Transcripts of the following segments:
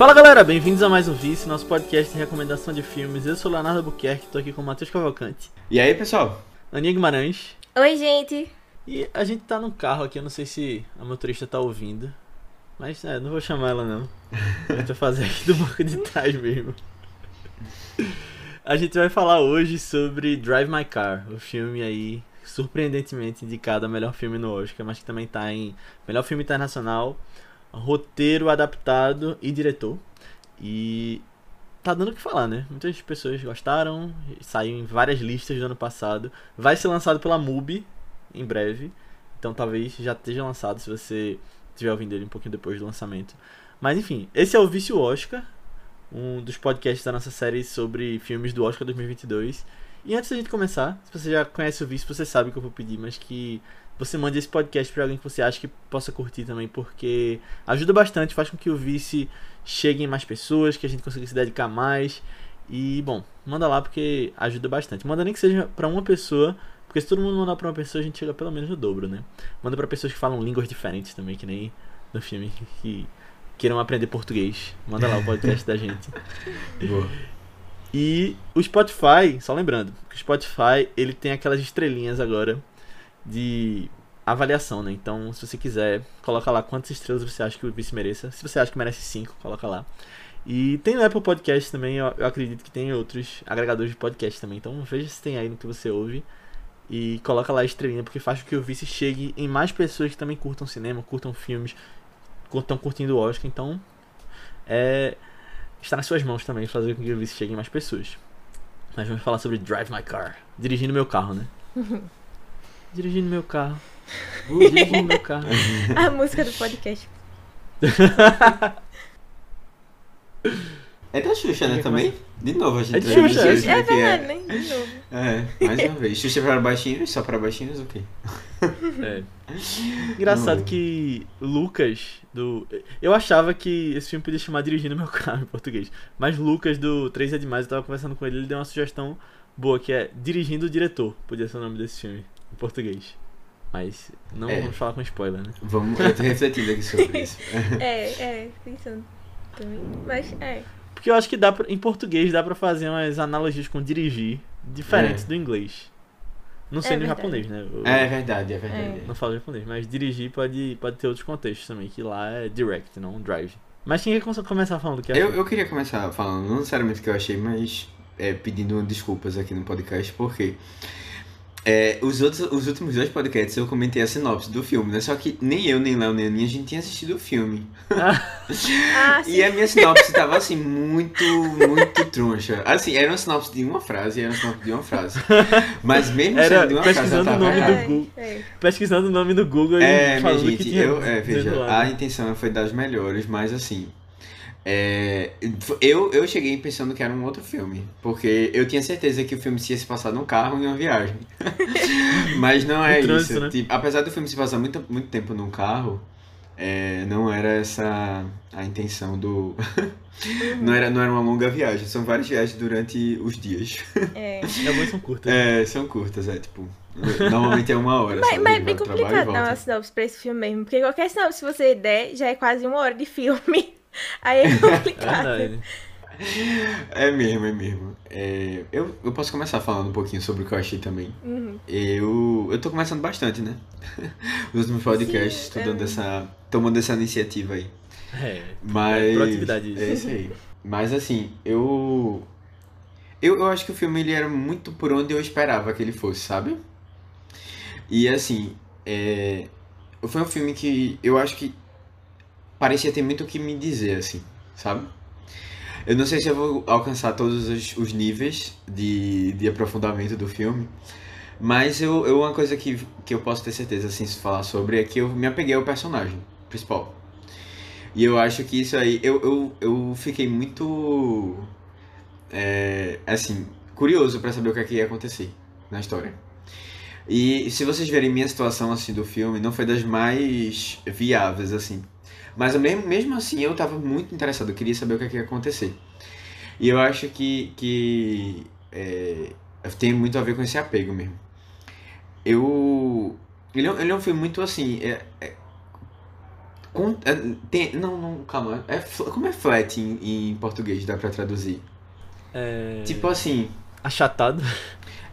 Fala galera, bem-vindos a mais um Vice, nosso podcast de recomendação de filmes. Eu sou o Leonardo Buquerque, tô aqui com o Matheus Cavalcante. E aí, pessoal? Aninha Guimarães. Oi, gente. E a gente tá no carro aqui, eu não sei se a motorista tá ouvindo. Mas é, não vou chamar ela não. A gente vai fazer aqui do banco de trás mesmo. A gente vai falar hoje sobre Drive My Car, o filme aí surpreendentemente indicado a melhor filme no Oscar, mas que também tá em melhor filme internacional, roteiro adaptado e diretor. E tá dando o que falar, né? Muitas pessoas gostaram, saiu em várias listas do ano passado. Vai ser lançado pela MUBI em breve, então talvez já esteja lançado se você estiver ouvindo ele um pouquinho depois do lançamento. Mas enfim, esse é o Vício Oscar, um dos podcasts da nossa série sobre filmes do Oscar 2022. E antes da gente começar, se você já conhece o Vício, você sabe o que eu vou pedir, mas que você mande esse podcast para alguém que você acha que possa curtir também, porque ajuda bastante, faz com que o Vice chegue em mais pessoas, que a gente consiga se dedicar mais. E, bom, manda lá porque ajuda bastante. Manda nem que seja para uma pessoa, porque se todo mundo mandar para uma pessoa, a gente chega pelo menos no dobro, né? Manda para pessoas que falam línguas diferentes também, que nem no filme, que queiram aprender português. Manda lá o podcast da gente. Boa. E o Spotify, só lembrando, que o Spotify ele tem aquelas estrelinhas agora de avaliação, né? Então, se você quiser, coloca lá quantas estrelas você acha que o vice mereça. Se você acha que merece 5, coloca lá. E tem no Apple Podcast também, eu, eu acredito que tem outros agregadores de podcast também. Então veja se tem aí no que você ouve. E coloca lá a estrelinha, porque faz com que o vice chegue em mais pessoas que também curtam cinema, curtam filmes, estão curtindo o Oscar. Então, é, está nas suas mãos também fazer com que o vice chegue em mais pessoas. Mas vamos falar sobre Drive My Car. Dirigindo meu carro, né? Dirigindo meu carro. Dirigindo meu carro. A música do podcast. É da Xuxa, né, também? De novo, a gente É de Xuxa, É que é. verdade, né? De novo. É, mais uma vez. Xuxa para baixinhos, só para baixinhos, o quê? É. Engraçado Não. que Lucas do. Eu achava que esse filme podia chamar Dirigindo Meu Carro em português. Mas Lucas do 3 é Demais, eu tava conversando com ele, ele deu uma sugestão boa que é Dirigindo o Diretor. Podia ser o nome desse filme em português. Mas não É. vamos falar com spoiler, né? Vamos, eu tô refletindo aqui sobre isso. É, é, pensando também. Mas, é. Porque eu acho que dá pra, em português dá pra fazer umas analogias com dirigir diferentes É. do inglês. Não É sei no verdade. japonês, né? Eu- É verdade, é verdade. Não falo japonês, mas dirigir pode, pode ter outros contextos também, que lá é direct, não drive. Mas quem quer come- começar falando o que Eu, achou? eu queria começar falando, não necessariamente o que eu achei, mas é, pedindo desculpas aqui no podcast, porque é, os, outros, os últimos dois podcasts eu comentei a sinopse do filme, né? Só que nem eu, nem Léo, nem a Aninha, a gente tinha assistido o filme. Ah, sim. E a minha sinopse tava assim, muito, muito troncha. Assim, era uma sinopse de uma frase, era uma sinopse de uma frase. Mas mesmo Era sendo de uma frase, pesquisando ela o nome do. Google. É, Pesquisando o nome do Google e É, minha falando que gente, tinha eu, é, veja, a intenção foi das melhores, mas assim. É, eu, eu cheguei pensando que era um outro filme, porque eu tinha certeza que o filme se ia se passar num carro em uma viagem. mas não é trânsito, isso. né? Tipo, apesar do filme se passar muito, muito tempo num carro, é, não era essa a intenção do. não, era, não era uma longa viagem, são várias viagens durante os dias. é. É são curtas. É, são curtas, é tipo. Normalmente é uma hora. Mas, mas é bem complicado dar uma sinopse pra esse filme mesmo. Porque qualquer sinopse que você der já é quase uma hora de filme. Aí é É complicado. verdade. É mesmo, é mesmo. É, eu, eu posso começar falando um pouquinho sobre o que eu achei também. Uhum. Eu, eu tô começando bastante, né? Os últimos podcasts, Sim, tô é dando mesmo. essa. tomando essa iniciativa aí. É, Mas. proatividade isso. É isso aí. Mas assim, eu. Eu, eu acho que o filme ele era muito por onde eu esperava que ele fosse, sabe? E assim, é, foi um filme que eu acho que parecia ter muito o que me dizer, assim, sabe? Eu não sei se eu vou alcançar todos os, os níveis de, de aprofundamento do filme, mas eu, eu uma coisa que, que eu posso ter certeza, assim, se falar sobre é que eu me apeguei ao personagem principal. E eu acho que isso aí, eu, eu, eu fiquei muito, é, assim, curioso pra saber o que, é que ia acontecer na história. E se vocês verem minha situação, assim, do filme, não foi das mais viáveis, assim. Mas mesmo, mesmo assim eu tava muito interessado, eu queria saber o que, é que ia acontecer. E eu acho que, que é, tem muito a ver com esse apego mesmo. Eu. Ele é, ele é um filme muito assim. é- é- Com- é, tem, não, não, calma. É, como é flat em, em português? Dá pra traduzir? É... Tipo assim. Achatado.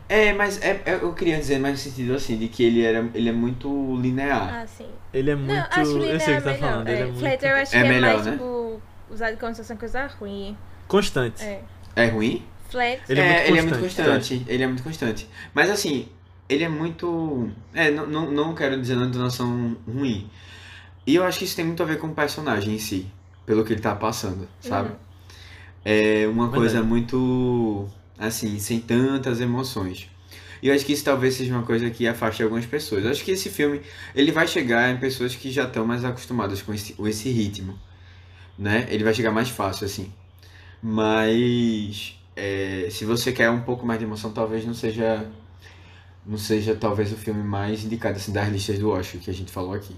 É, mas é, é- eu queria dizer mais no sentido assim, de que ele, era, ele é muito linear. Ah, sim. Ele é muito. Não, acho que eu linear sei o é que tá melhor. falando. Ele é, É, muito Flatter eu acho É que é melhor, mais, né? tipo, usado como se fosse uma coisa ruim. constante. É. É ruim? Flat. Ele é muito ele é muito constante. Ele é muito constante. Mas assim, ele é muito. É, não, não, não quero dizer na entonação ruim. E eu acho que isso tem muito a ver com o personagem em si. Pelo que ele tá passando, sabe? Uhum. É uma Verdade. coisa muito. Assim, sem tantas emoções. E eu acho que isso talvez seja uma coisa que afaste algumas pessoas. Eu acho que esse filme, ele vai chegar em pessoas que já estão mais acostumadas com esse, com esse ritmo. Né? Ele vai chegar mais fácil, assim. Mas é, se você quer um pouco mais de emoção, talvez não seja não seja talvez o filme mais indicado assim, das listas do Oscar que a gente falou aqui.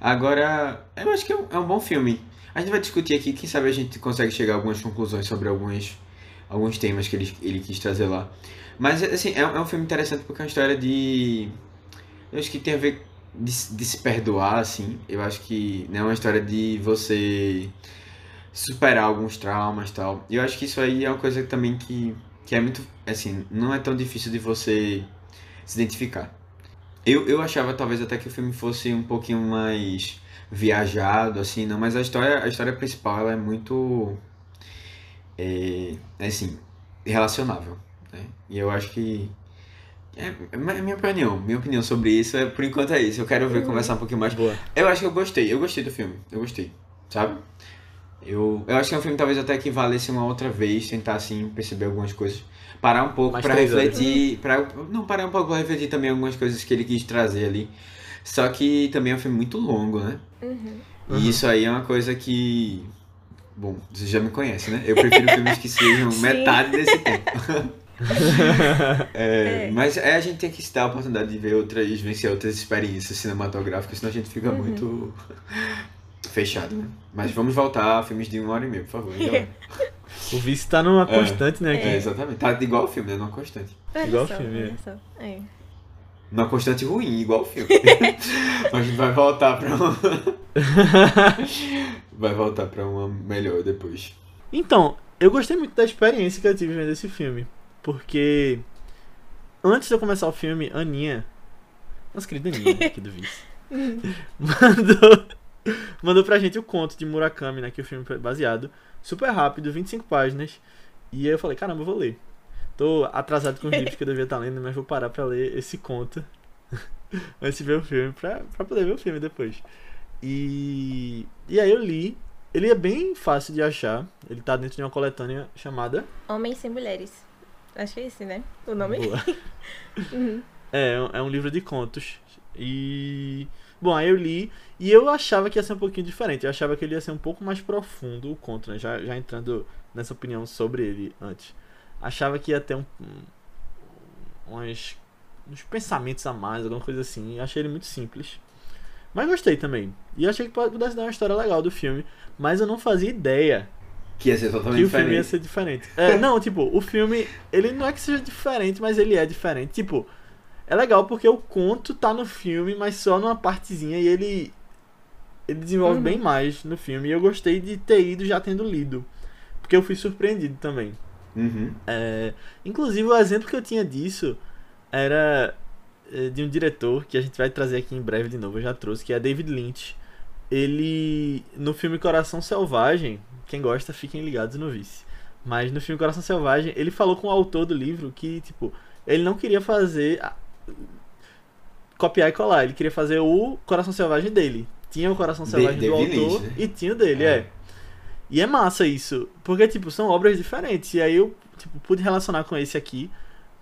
Agora, eu acho que é um, é um bom filme. A gente vai discutir aqui, quem sabe a gente consegue chegar a algumas conclusões sobre alguns, alguns temas que ele, ele quis trazer lá. Mas assim, é, é um filme interessante porque é uma história de. Eu acho que tem a ver de, de se perdoar, assim. Eu acho que não é uma história de você superar alguns traumas tal. E eu acho que isso aí é uma coisa também que, que é muito. Assim, não é tão difícil de você se identificar. Eu, eu achava talvez até que o filme fosse um pouquinho mais viajado, assim, não, mas a história, a história principal ela é muito. É, é assim, relacionável. Né? E eu acho que. É, é mi- minha opinião. Minha opinião sobre isso é por enquanto é isso. Eu quero ver conversar um pouquinho mais. Boa. Eu acho que eu gostei, eu gostei do filme. Eu gostei, sabe? Eu, eu acho que é um filme talvez até que valesse uma outra vez, tentar assim perceber algumas coisas. Parar um pouco três horas. refletir. Pra, não, parar um pouco pra refletir também algumas coisas que ele quis trazer ali. Só que também é um filme muito longo, né? Uhum. Uhum. E isso aí é uma coisa que. Bom, você já me conhece, né? Eu prefiro filmes que sejam Sim. metade desse tempo. É, É. Mas é, a gente tem que se dar a oportunidade de ver outras, vivenciar outras experiências cinematográficas, senão a gente fica Uhum. muito fechado, né? Mas vamos voltar a filmes de uma hora e meia, por favor. galera. O vice tá numa É. constante, né? Aqui. É, exatamente. Tá igual o filme, né? Numa constante. Olha Igual só, filme. É. Numa constante ruim, igual o filme. a gente vai voltar pra uma... vai voltar pra uma melhor depois. Então, eu gostei muito da experiência que eu tive vendo esse filme. Porque antes de eu começar o filme, Aninha, nossa querida Aninha aqui do Vice, mandou, mandou pra gente o conto de Murakami, né? Que o filme foi baseado. Super rápido, 25 páginas. E aí eu falei, caramba, eu vou ler. Tô atrasado com os livros que eu devia estar lendo, mas vou parar pra ler esse conto antes de ver o filme, pra, pra poder ver o filme depois. E, e aí eu li. Ele é bem fácil de achar. Ele tá dentro de uma coletânea chamada. Homens sem mulheres. Acho que é esse, né? O nome? Boa. Uhum. É, é um- é um livro de contos. E. Bom, aí eu li e eu achava que ia ser um pouquinho diferente. Eu achava que ele ia ser um pouco mais profundo o conto, né? Já, já entrando nessa opinião sobre ele antes. Achava que ia ter um. um- umas, uns pensamentos a mais, alguma coisa assim. Achei ele muito simples. Mas gostei também. E achei que pudesse dar uma história legal do filme. Mas eu não fazia ideia Que ia ser que totalmente o filme ia diferente. ser diferente. É, não, tipo, o filme, ele não é que seja diferente, mas ele é diferente. Tipo, é legal porque o conto tá no filme, mas só numa partezinha e ele ele desenvolve Uhum. bem mais no filme. E eu gostei de ter ido já tendo lido. Porque eu fui surpreendido também. Uhum. É, inclusive, o exemplo que eu tinha disso era é, de um diretor que a gente vai trazer aqui em breve de novo, eu já trouxe, que é David Lynch. Ele, no filme Coração Selvagem, quem gosta, fiquem ligados no Vice. Mas no filme Coração Selvagem, ele falou com o autor do livro que, tipo, ele não queria fazer. a- copiar e colar, ele queria fazer o Coração Selvagem dele. Tinha o Coração De- Selvagem do David autor Lynch, né? e tinha o dele, É. é. E é massa isso, porque, tipo, são obras diferentes. E aí eu, tipo, pude relacionar com esse aqui,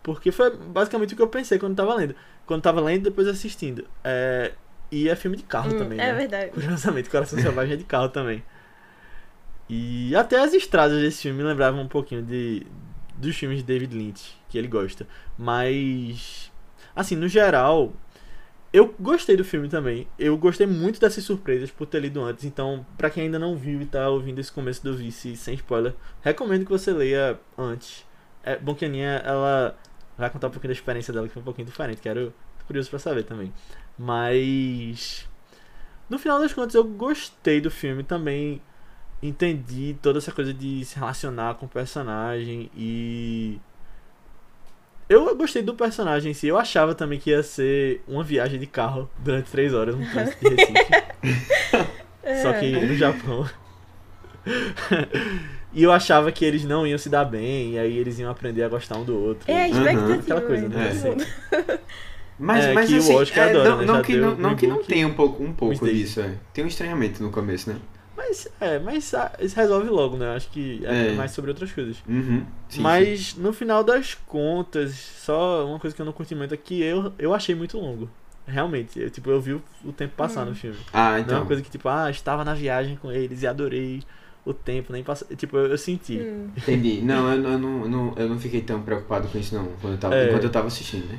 porque foi basicamente o que eu pensei quando tava lendo. Quando tava lendo e depois assistindo. É, e é filme de carro Hum, também, é né? verdade. Curiosamente, Coração Selvagem é de carro também. E até as estradas desse filme me lembravam um pouquinho de dos filmes de David Lynch, que ele gosta. Mas, assim, no geral, eu gostei do filme também. Eu gostei muito dessas surpresas por ter lido antes. Então, pra quem ainda não viu e tá ouvindo esse começo do Vice sem spoiler, recomendo que você leia antes. É bom que a Aninha, ela vai contar um pouquinho da experiência dela, que foi um pouquinho diferente. Quero, curioso pra saber também. Mas No final das contas, eu gostei do filme também. Entendi toda essa coisa de se relacionar com o personagem e. Eu gostei do personagem em si. Eu achava também que ia ser uma viagem de carro durante três horas no trânsito de Recife. Só que no Japão. e eu achava que eles não iam se dar bem, e aí eles iam aprender a gostar um do outro. É, expectativa. Aquela coisa, né? É. mundo. Mas, É, mas que o assim, Oscar é, adora, não, né? não que não, não que não tenha um pouco, um pouco disso, é. Tem um estranhamento no começo, né? Mas, é, mas ah, isso resolve logo, né? Acho que é, É. mais sobre outras coisas. Uhum. Sim, mas sim. no final das contas, só uma coisa que eu não curti muito é que eu, eu achei muito longo. Realmente, eu, tipo, eu vi o, tempo passar no filme. Ah, Não é então. uma coisa que, tipo, ah, estava na viagem com eles e adorei o tempo, nem passou. Tipo, eu, eu senti. Hum. Entendi. Não eu, não- eu não, eu não, eu não fiquei tão preocupado com isso, não. Quando eu tava, É. enquanto eu tava assistindo, né?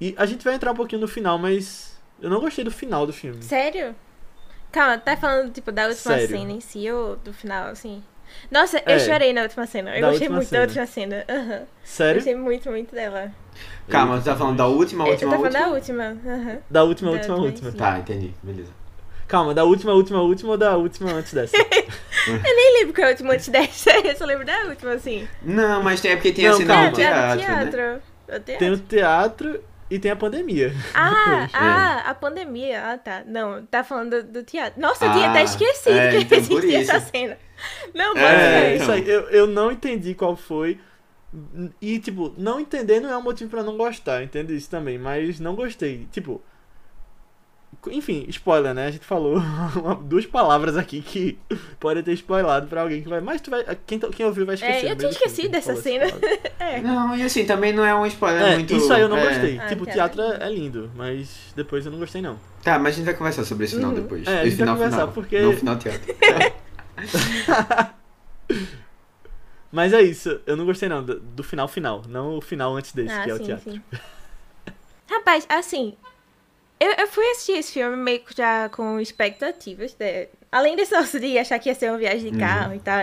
E a gente vai entrar um pouquinho no final, mas eu não gostei do final do filme. Sério? Calma, tá falando, tipo, da última Sério. cena em si ou do final, assim? Nossa, eu É. chorei na última cena. Eu gostei última muito cena. da última cena. Eu Sério? gostei muito, muito dela. Calma, tu tá falando da última, Eu última, tô falando última? da última. Aham. Da última, Da última, última última. Tá, entendi. Beleza. Calma, da última, última, última ou da última antes dessa? Nem lembro qual é a última antes dessa. Eu só lembro da última, assim. Não, mas tem, é porque tem a Não, cena calma. do tem a teatro, né? teatro. O teatro. tem o teatro e tem a pandemia. Ah, Depois. ah, a pandemia. Ah, tá. Não, tá falando do, do teatro. Nossa, eu tinha Ah, até esquecido é, que então existia essa cena. Não, É, pode É, então. isso aí. Eu, eu não entendi qual foi. E, tipo, não entender não é um motivo pra não gostar, entende isso também. Mas não gostei. Tipo. Enfim, spoiler, né? A gente falou uma- duas palavras aqui que pode ter spoilado pra alguém que vai. Mas tu vai. Quem, quem ouviu vai esquecer. É, eu no tinha esquecido dessa cena. palavra. É. Não, e assim, também não é um spoiler É, muito... isso aí eu não é. gostei. Ah, tipo, o teatro. teatro é lindo, mas depois eu não gostei, não. Tá, mas a gente vai conversar sobre esse final Uhum. depois. É, a gente vai final, conversar, final. porque- Não, final teatro. Mas é isso, eu não gostei não, do, do final final, não o final antes desse, Ah, que é o sim, teatro. sim. Rapaz, assim, eu, eu fui assistir esse filme meio que já com expectativas, né? Além desse lance de achar que ia ser uma viagem de Uhum. carro e tal,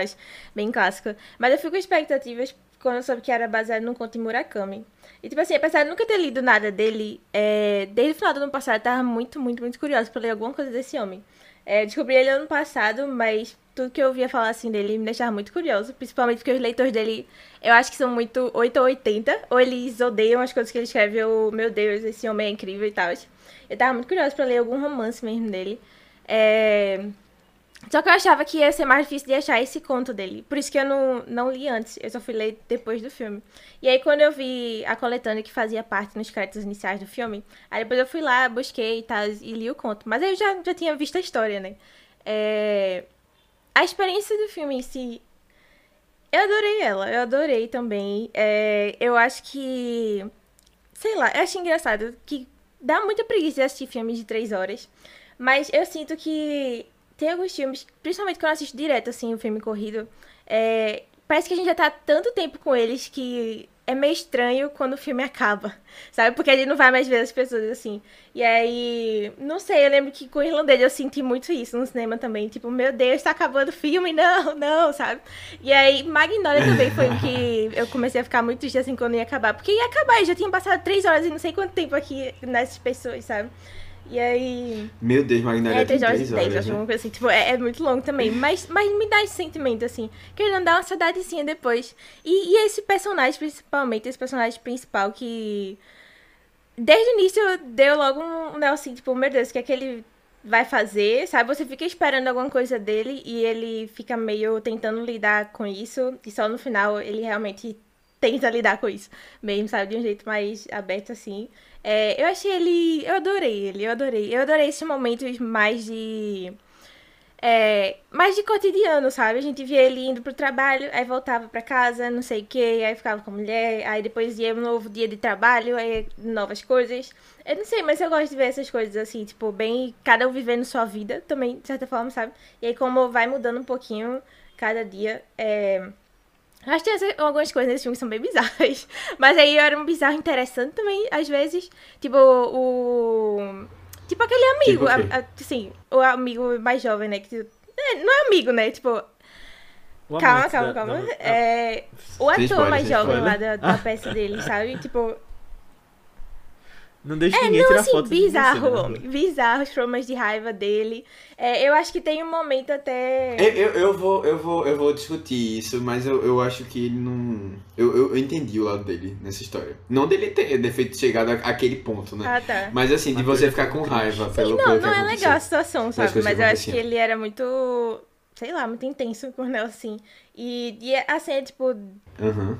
bem clássico. Mas eu fui com expectativas quando eu soube que era baseado num conto de Murakami. E, tipo assim, apesar de nunca ter lido nada dele, é, desde o final do ano passado eu tava muito, muito, muito curiosa pra ler alguma coisa desse homem. É, descobri ele ano passado, mas tudo que eu ouvia falar assim dele me deixava muito curioso, principalmente porque os leitores dele, eu acho que são muito 8 ou 80, ou eles odeiam as coisas que ele escreve, ou, meu Deus, esse homem é incrível e tal. Eu tava muito curiosa pra ler algum romance mesmo dele. É... Só que eu achava que ia ser mais difícil de achar esse conto dele. Por isso que eu não, não li antes. Eu só fui ler depois do filme. E aí, quando eu vi a coletânea que fazia parte nos créditos iniciais do filme, aí depois eu fui lá, busquei e e li o conto. Mas eu já, já tinha visto a história, né? É... A experiência do filme em si. Eu adorei ela, eu adorei também. É, eu acho que. Sei lá, eu acho engraçado que dá muita preguiça de assistir filmes de três horas. Mas eu sinto que tem alguns filmes, principalmente quando eu assisto direto, assim, o filme corrido, é, parece que a gente já tá há tanto tempo com eles que é meio estranho quando o filme acaba, sabe? Porque gente não vai mais ver as pessoas assim. E aí, não sei, eu lembro que com o irlandês eu senti muito isso no cinema também. Tipo, meu Deus, tá acabando o filme, não, não, sabe? E aí, Magnolia também foi o que eu comecei a ficar muito triste assim quando ia acabar. Porque ia acabar, e já tinha passado três horas e não sei quanto tempo aqui nessas pessoas, sabe? E aí. Meu Deus, Magnalia É, tem 3 horas e 3 10, horas, acho né? uma coisa assim. Tipo, é, é muito longo também. Mas, mas me dá esse sentimento, assim. Querendo dar uma saudadezinha depois. E, e esse personagem, principalmente, esse personagem principal que. Desde o início deu logo um, um negócio assim, tipo, meu Deus, o que é que ele vai fazer, sabe? Você fica esperando alguma coisa dele e ele fica meio tentando lidar com isso. E só no final ele realmente tenta lidar com isso. Mesmo, sabe? De um jeito mais aberto, assim. É, eu achei ele. Eu adorei ele, eu adorei. Eu adorei esses momentos mais de. É, mais de cotidiano, sabe? A gente via ele indo pro trabalho, aí voltava pra casa, não sei o que, aí ficava com a mulher, aí depois ia um novo dia de trabalho, aí novas coisas. Eu não sei, mas eu gosto de ver essas coisas assim, tipo, bem. Cada um vivendo sua vida também, de certa forma, sabe? E aí, como vai mudando um pouquinho cada dia, é. Acho que tem algumas coisas nesse filme que são bem bizarras. Mas aí era um bizarro interessante também, às vezes. Tipo, o. Tipo aquele amigo, Tipo o quê? a- a- assim, o amigo mais jovem, né? Que, é, não é amigo, né? Tipo, O calma, calma, da- calma. da- É, o ator mais jovem spoiler. lá da, da peça dele, sabe? Tipo, Não deixa É, ninguém não, tirar assim, foto de você, bizarro, né? homem. Bizarro os problemas de raiva dele. É, eu acho que tem um momento até. Eu, eu, eu vou, eu, vou, eu vou discutir isso, mas eu, eu acho que ele não. Eu, eu, eu entendi o lado dele nessa história. Não dele ter defeito chegado àquele ponto, né? Ah, tá. Mas assim, de você ficar com raiva pelo, Não, pelo que não é legal a situação, sabe? Mas eu acho que ele era muito. Sei lá, muito intenso com ela, assim. E, e assim, é tipo. Aham,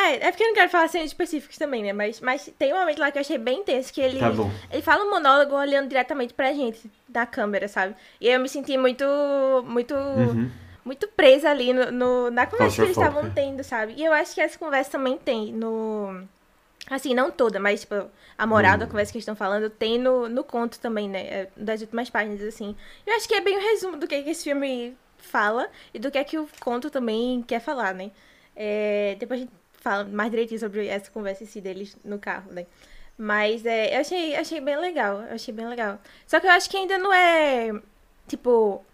É, é porque eu não quero falar cenas específicas também, né? Mas, mas tem um momento lá que eu achei bem intenso, que ele. tá. Ele fala um monólogo olhando diretamente pra gente, da câmera, sabe? E eu me senti muito. Muito. Uhum. Muito presa ali no, no- na conversa que eles estavam tendo, sabe? E eu acho que essa conversa também tem no. Assim, não toda, mas, tipo, a moral Hum. da conversa que eles estão falando tem no, no conto também, né? É, Das últimas páginas, assim. Eu acho que é bem o resumo do que, que esse filme fala e do que é que o conto também quer falar, né? É, depois a gente fala mais direitinho sobre essa conversa em si deles no carro, né? Mas é, eu achei, achei bem legal, achei bem legal. Só que eu acho que ainda não é, tipo,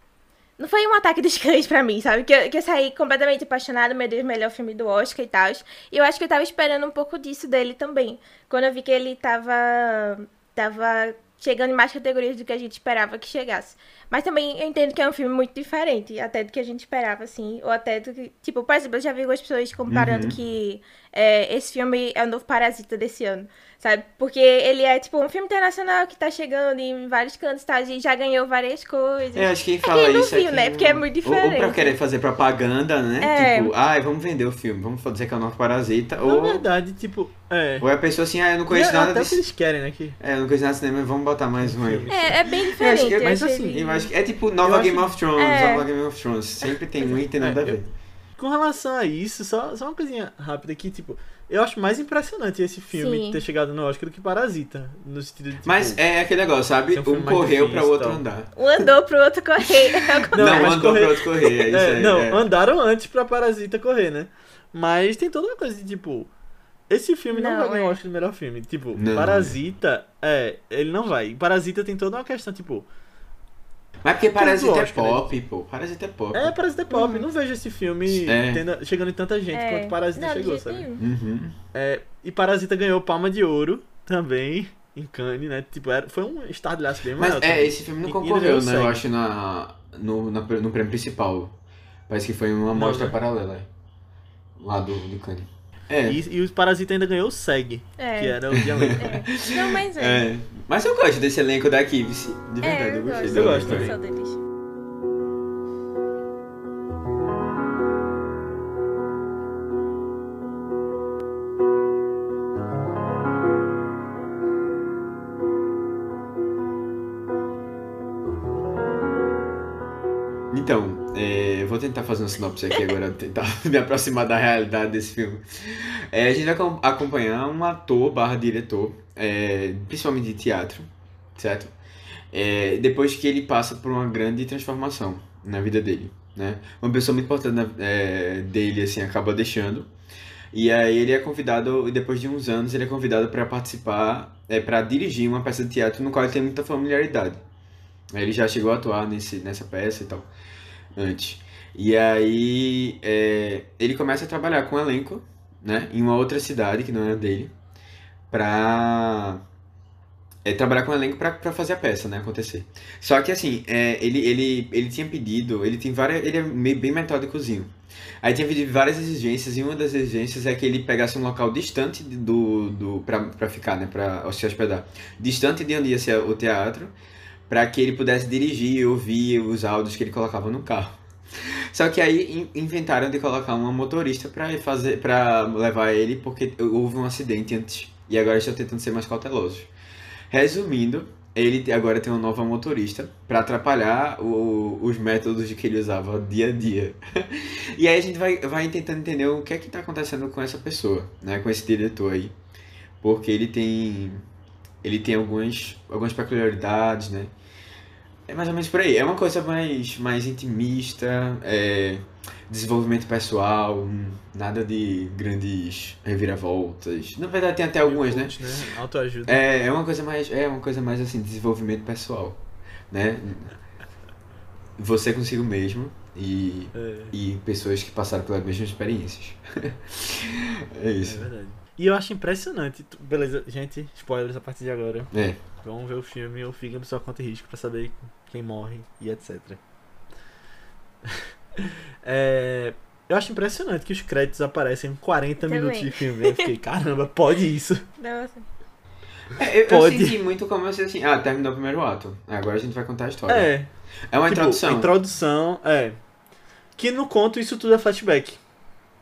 não foi um ataque dos cães pra mim, sabe? Que eu, que eu saí completamente apaixonada, meu Deus, melhor filme do Oscar e tal. E eu acho que eu tava esperando um pouco disso dele também. Quando eu vi que ele tava, tava chegando em mais categorias do que a gente esperava que chegasse. Mas também eu entendo que é um filme muito diferente, até do que a gente esperava, assim. Ou até do que. Tipo, por exemplo, eu já vi algumas pessoas comparando Uhum. que é, esse filme é o novo Parasita desse ano, sabe? Porque ele é, tipo, um filme internacional que tá chegando em vários cantos e tal, e já ganhou várias coisas. É, acho que quem fala quem não isso é viu, quem né? não- Porque é muito Ou, ou pra diferente. querer fazer propaganda, né? É. Tipo, ai, vamos vender o filme, vamos dizer que é o nosso parasita. Na Ou, verdade, tipo, é. ou é a pessoa assim, ah, eu não conheço é nada até o que disso. eles querem, né? Que... É, eu não conheço nada de cinema, vamos botar mais um aí. É, é bem Eu acho diferente. que- mas eu achei assim, Eu que é tipo nova Eu Game acho- of Thrones, É. nova Game of Thrones. Sempre tem um e tem nada a É, ver. Com relação a isso, só, só uma coisinha rápida aqui, tipo, eu acho mais impressionante esse filme Sim. ter chegado no Oscar do que Parasita. No sentido de. Tipo, Mas é aquele negócio, sabe? Um Um correu pra difícil, outro tal. andar. Um andou pro outro correr. Não, Não, um andou correr- pra outro correr. É isso É, aí. não, é. andaram antes pra Parasita correr, né? Mas tem toda uma coisa de tipo. Esse filme não, Não, vai ganhar o é. Oscar de melhor filme. Tipo, Não. Parasita, é, ele não vai. E Parasita tem toda uma questão, tipo. Mas porque Tudo Parasita é Oscar, né? pop, pô. Parasita é pop. É, Parasita é pop. Não vejo esse filme É. tendo- chegando em tanta gente É. quanto Parasita Não, chegou, sabe? Uhum. É, e Parasita ganhou Palma de Ouro também em Cannes, né? Tipo, era, foi um estardalhaço bem Mas maior. é, também. esse filme não concorreu, né? Eu acho, na, no, na- no prêmio principal. Parece que foi uma mostra né? paralela. Lá do, do Cannes. É. E, e o Parasita ainda ganhou o SEG, É. que era o de elenco. É. Não, mas é. É. Mas eu gosto desse elenco daqui, vice. De verdade, É, eu eu gostei. Eu gosto também. Fazer uma sinopse aqui agora, tentar me aproximar da realidade desse filme. É, a gente vai acom- acompanhar um ator barra diretor, é, principalmente de teatro, certo? É, depois que ele passa por uma grande transformação na vida dele, né? Uma pessoa muito importante na- é, dele, assim, acaba deixando. E aí ele é convidado, depois de uns anos, ele é convidado para participar, é, para dirigir uma peça de teatro no qual ele tem muita familiaridade. Ele já chegou a atuar nesse, nessa peça e tal, antes. E aí é, ele começa a trabalhar com elenco, né, em uma outra cidade que não era dele, pra é, trabalhar com um elenco pra fazer a peça, né, acontecer. Só que assim, é, ele, ele, ele tinha pedido, ele tem várias, ele é meio, bem metódicozinho. Aí tinha pedido várias exigências, e uma das exigências é que ele pegasse um local distante do, do pra ficar, né, pra se hospedar. Distante de onde ia ser o teatro, para que ele pudesse dirigir ouvir os áudios que ele colocava no carro. Só que aí in- inventaram de colocar uma motorista para fazer para levar ele porque houve um acidente antes e agora estão tentando ser mais cautelosos. Resumindo, ele agora tem uma nova motorista para atrapalhar o- os métodos que ele usava dia a dia. E aí a gente vai, vai tentando entender o que é que está acontecendo com essa pessoa, né, com esse diretor aí, porque ele tem ele tem algumas algumas peculiaridades, né? É mais ou menos por aí. É uma coisa mais, mais intimista, é, desenvolvimento pessoal, hum, nada de grandes reviravoltas. Na verdade tem até algumas, né? Né? Autoajuda. É, é uma coisa mais, é uma coisa mais assim, desenvolvimento pessoal, né? Você consigo mesmo e, É, e pessoas que passaram pelas mesmas experiências. é é isso. verdade. E eu acho impressionante. Beleza, gente, spoilers a partir de agora. É. Vamos ver o filme ou fica por sua conta e risco pra saber quem morre e etc. É, eu acho impressionante que os créditos aparecem em 40 Também. minutos de filme. Eu fiquei, caramba, pode isso. Nossa. É, eu, eu Pode. senti muito como assim, assim, ah, terminou o primeiro ato. Agora a gente vai contar a história. É, É uma tipo, introdução. introdução, é. Que no conto isso tudo é flashback.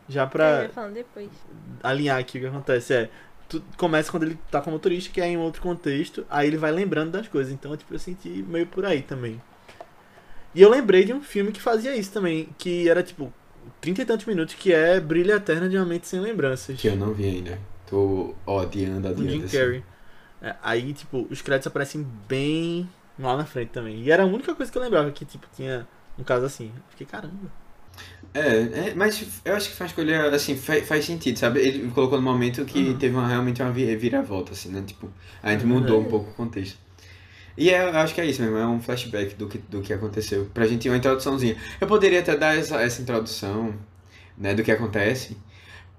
Já Eu pra ia falando depois. alinhar aqui o que acontece. É, tu, começa quando ele tá como motorista, que é em outro contexto, aí ele vai lembrando das coisas. Então, tipo, eu senti meio por aí também. E eu lembrei de um filme que fazia isso também, que era tipo 30 e tantos minutos, que é Brilha Eterna de uma Mente Sem Lembranças. Que eu não vi ainda. Tô ó, adiando, do. Jim. Carrey. É, aí, tipo, os créditos aparecem bem lá na frente também. E era a única coisa que eu lembrava que, tipo, tinha um caso assim. Eu fiquei, caramba. É, é, mas eu acho que foi uma escolha, assim, faz, faz sentido, sabe? Ele colocou no momento que Uhum. teve uma, realmente uma vi- viravolta, assim, né? Tipo, a gente É mudou um pouco o contexto. E é, eu acho que é isso mesmo, é um flashback do que, do que aconteceu. Pra gente uma introduçãozinha. Eu poderia até dar essa, essa introdução, né, do que acontece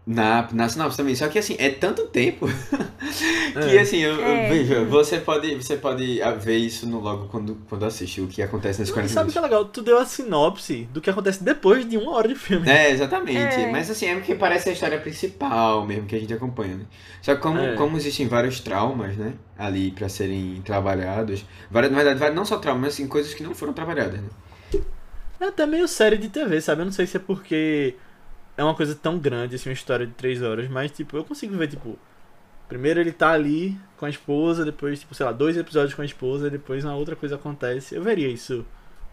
na, na sinopse também. Só que assim, é tanto tempo que É. assim, eu, eu É. vejo, você pode, você pode ah, ver isso no, logo quando, quando assiste o que acontece nesses Mas 40 sabe o que é minutos. legal? Tu deu a sinopse do que acontece depois de uma hora de filme. É, exatamente. É. Mas assim, é porque parece a história principal mesmo que a gente acompanha, né? Só que como, É. como existem vários traumas, né? Ali pra serem trabalhados. Várias, na verdade, não só traumas, mas assim, coisas que não foram trabalhadas, né? É até meio série de TV, sabe? Eu não sei se é porque é uma coisa tão grande, assim, uma história de três horas, mas, tipo, eu consigo ver, tipo, primeiro ele tá ali com a esposa, depois, tipo, sei lá, dois episódios com a esposa, depois uma outra coisa acontece. Eu veria isso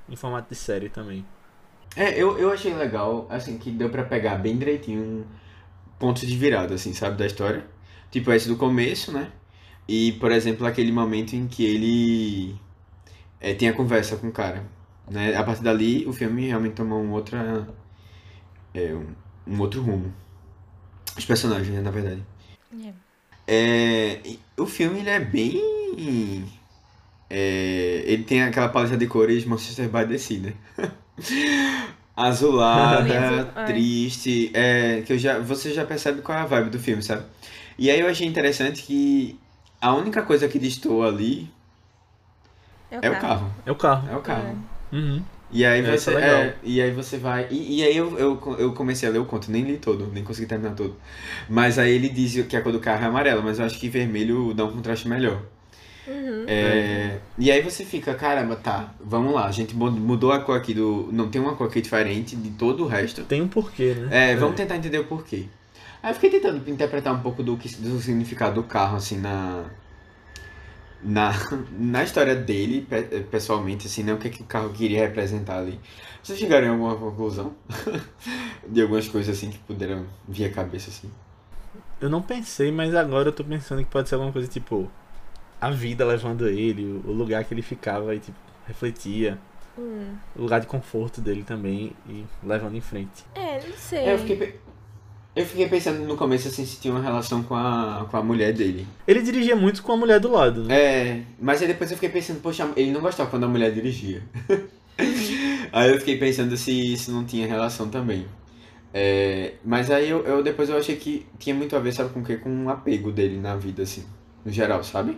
em formato de série também. É, eu, eu achei legal, assim, que deu pra pegar bem direitinho pontos de virada, assim, sabe, da história. Tipo, esse do começo, né? E, por exemplo, aquele momento em que ele é, tem a conversa com o cara, né? A partir dali, o filme realmente tomou um outra... é, um outro rumo. Os personagens, né, na verdade. É. É, o filme, ele é bem... é, ele tem aquela paleta de cores Manchester by the Sea, né? Azulada, Azul, é. triste, é, que eu já, você já percebe qual é a vibe do filme, sabe? E aí eu achei interessante que a única coisa que destoa ali é o carro. É o carro. É o carro. Uhum. E aí É, isso você, é é, e aí você vai. E, e aí eu, eu, eu comecei a ler o conto, nem li todo, nem consegui terminar todo. Mas aí ele diz que a cor do carro é amarela, mas eu acho que vermelho dá um contraste melhor. Uhum. É, e aí você fica, caramba, tá, vamos lá, a gente mu- mudou a cor aqui do. Não tem uma cor aqui diferente de todo o resto. Tem um porquê, né? É, vamos tentar entender o porquê. Aí eu fiquei tentando interpretar um pouco do, que, do significado do carro, assim, na. Na, na história dele, pe- pessoalmente, assim, né? O que, que o carro queria representar ali. Vocês chegaram em alguma conclusão? De algumas coisas, assim, que puderam vir à cabeça, assim. Eu não pensei, mas agora eu tô pensando que pode ser alguma coisa tipo. A vida levando ele, o- lugar que ele ficava e, tipo, refletia. Hum. O lugar de conforto dele também e levando em frente. É, não sei. É, Eu fiquei, eu fiquei pensando no começo, assim, se tinha uma relação com a, com a mulher dele. Ele dirigia muito com a mulher do lado, né? É, mas aí depois eu fiquei pensando, poxa, ele não gostava quando a mulher dirigia. aí eu fiquei pensando se isso não tinha relação também. É, mas aí eu, eu depois eu achei que tinha muito a ver, sabe com o quê? Com um apego dele na vida, assim, no geral, sabe?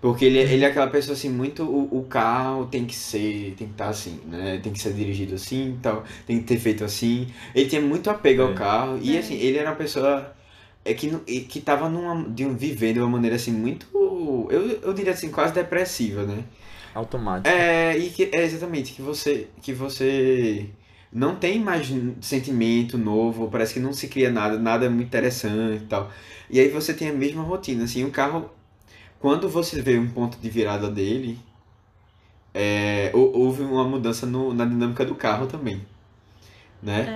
Porque ele, ele é aquela pessoa assim, muito. O, o carro tem que ser. Tem que estar assim, né? Tem que ser dirigido assim e tal. Tem que ter feito assim. Ele tinha muito apego ao É. carro. E É. assim, ele era uma pessoa. É que, não- e que tava numa, de um, vivendo de uma maneira assim, muito. Eu, eu diria assim, quase depressiva, né? Automático. É, e que, é exatamente, que você, que você não tem mais sentimento novo, parece que não se cria nada, nada é muito interessante e tal. E aí você tem a mesma rotina, assim, o carro, quando você vê um ponto de virada dele, é, hou- houve uma mudança no- na dinâmica do carro também, né?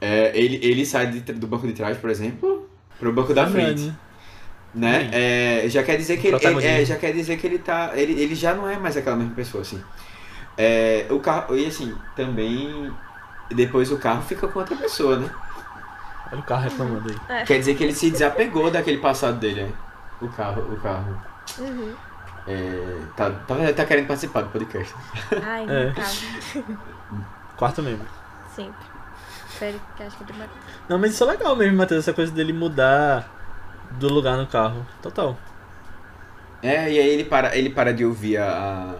É, ele, ele sai de do banco de trás, por exemplo, pro banco da frente né? É, já quer dizer que ele, Protagonismo. é, já quer dizer que ele tá, ele, ele já não é mais aquela mesma pessoa assim. É, o carro e assim também depois o carro fica com outra pessoa, né? Olha o carro reclamando aí. Quer dizer que ele se desapegou daquele passado dele, né? O carro, o carro. Uhum. É, tá, tá, tá querendo participar do podcast. Ai, É. Quarto membro. Sempre. Sério, que acho que é demais. Não, mas isso é legal mesmo, Matheus, essa coisa dele mudar do lugar no carro. Total. É, e aí ele para, ele para de ouvir a.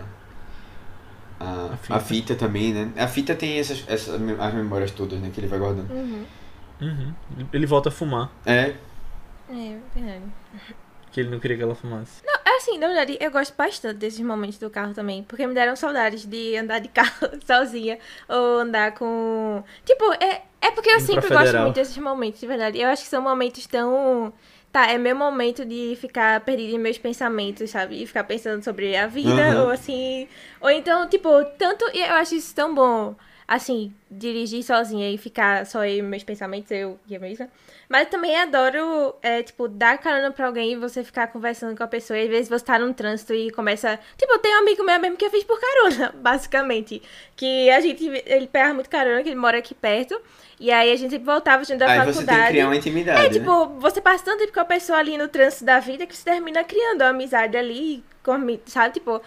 A, A a, fita. fita. também, né? A fita tem essas, essas as memórias todas, né? Que ele vai guardando. Uhum. Uhum. Ele volta a fumar, É, É, verdade. Que ele não queria que ela fumasse. É assim, na verdade, eu gosto bastante desses momentos do carro também. Porque me deram saudades de andar de carro sozinha. Ou andar com. Tipo, é, é porque eu Indo sempre gosto muito desses momentos, de verdade. Eu acho que são momentos tão. Tá, é meu momento de ficar perdido em meus pensamentos, sabe? E ficar pensando sobre a vida, Aham. ou assim. Ou então, tipo, tanto. Eu acho isso tão bom, assim, dirigir sozinha e ficar só eu e meus pensamentos, eu e a mesma. Mas também adoro, é, tipo, dar carona pra alguém e você ficar conversando com a pessoa. E às vezes você tá num trânsito e começa. Tipo, tem um amigo meu mesmo que eu fiz por carona, basicamente. Que a gente. Ele pega muito carona, que ele mora aqui perto. E aí a gente sempre voltava junto da aí você tem que faculdade. criar uma intimidade. É, né? tipo, você passa tanto tempo com a pessoa ali no trânsito da vida que você termina criando uma amizade ali, com, sabe? Tipo,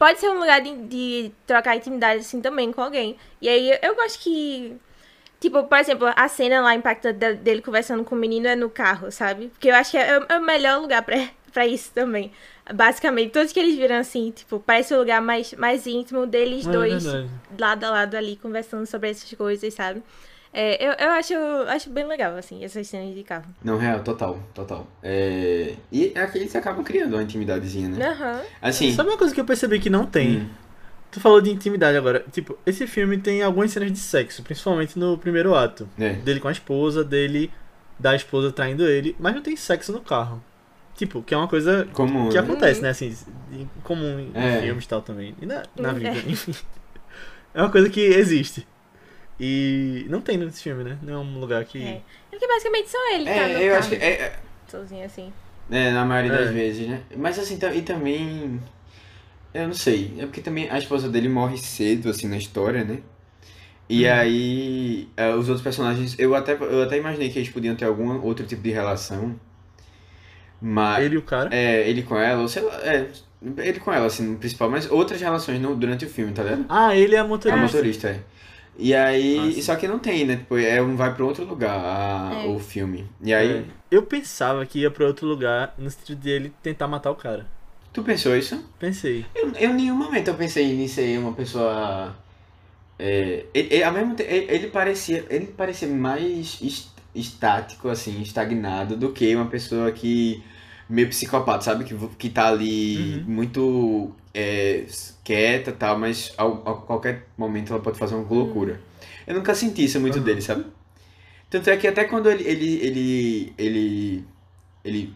pode ser um lugar de, de trocar intimidade assim também com alguém. E aí eu, eu gosto que. Tipo, por exemplo, a cena lá impacta de- dele conversando com o menino é no carro, sabe? Porque eu acho que é, é o melhor lugar pra, pra isso também. Basicamente, todos que eles viram assim, tipo, parece o lugar mais, mais íntimo deles É dois, verdade. lado a lado ali, conversando sobre essas coisas, sabe? É, eu, eu acho, acho bem legal, assim, essas cenas de carro. Não, real, total, total. É... E aqui eles acabam criando uma intimidadezinha, né? Aham. Assim. Sabe uma coisa que eu percebi que não tem? hum, Tu falou de intimidade agora. Tipo, esse filme tem algumas cenas de sexo, principalmente no primeiro ato. é. Dele com a esposa, dele da esposa traindo ele, mas não tem sexo no carro. Tipo, que é uma coisa Comum. que né? acontece, né? Assim, em comum em É. filmes e tal também. E na, na É. vida, enfim. É uma coisa que existe. E não tem nesse filme, né? Não é um lugar que. É. Porque basicamente só ele que tá no É, eu carro, acho que. É, é, sozinho assim. é, na maioria das É. vezes, né? Mas assim, e também. Eu não sei. É porque também a esposa dele morre cedo, assim, na história, né? E Hum. aí, é, os outros personagens, eu até, eu até imaginei que eles podiam ter algum outro tipo de relação. Mas. Ele e o cara. É, ele com ela, ou sei lá, é, ele com ela, assim, no principal, mas outras relações no, durante o filme, tá ligado? Ah, ele é a A motorista. motorista, é. E aí, Ah, só que não tem, né? Tipo, é um vai pra outro lugar, a- É. o filme. E aí, É. Eu pensava que ia pra outro lugar no sentido de ele tentar matar o cara. tu pensou isso? Pensei. Eu, eu em nenhum momento eu pensei nisso aí, uma pessoa. É, ele, ele- ao mesmo tempo, ele, ele parecia, ele parecia mais es- estático, assim, estagnado, do que uma pessoa que. Meio psicopata, sabe? Que, que tá ali Uhum. muito é, quieta e tal, mas ao, a qualquer momento ela pode fazer uma loucura. Eu nunca senti isso muito Uhum. dele, sabe? Tanto é que até quando ele, ele, ele, ele, ele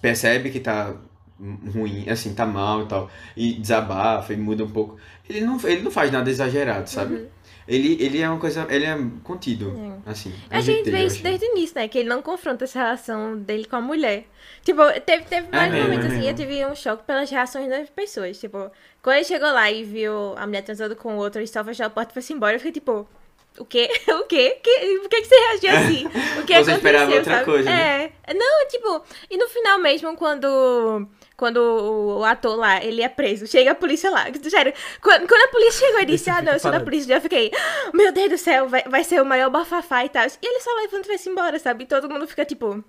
percebe que tá ruim, assim, tá mal e tal, e desabafa e muda um pouco, ele não, ele não faz nada exagerado, sabe? Ele, ele é uma coisa, ele é contido, assim. é o A jeito gente vê isso desde o início, né? Que ele não confronta essa relação dele com a mulher. Tipo, teve, teve vários mesmo, momentos é assim, eu tive um choque pelas reações das pessoas. Tipo, quando ele chegou lá e viu a mulher transando com o outro e só fechou a porta e foi embora, eu fiquei tipo. O quê? O quê? Que, por que, que você reagiu assim? O que Você aconteceu, esperava outra sabe? coisa, né? É. Não, tipo, e no final mesmo, quando. Quando o, ator lá, ele é preso, chega a polícia lá. Sério, quando, quando a polícia chegou e disse, ah, não, eu sou da polícia, eu fiquei, "Ah, meu Deus do céu, vai, vai ser o maior bafafá e tal. E ele só levanta e vai-se embora, sabe? E todo mundo fica tipo,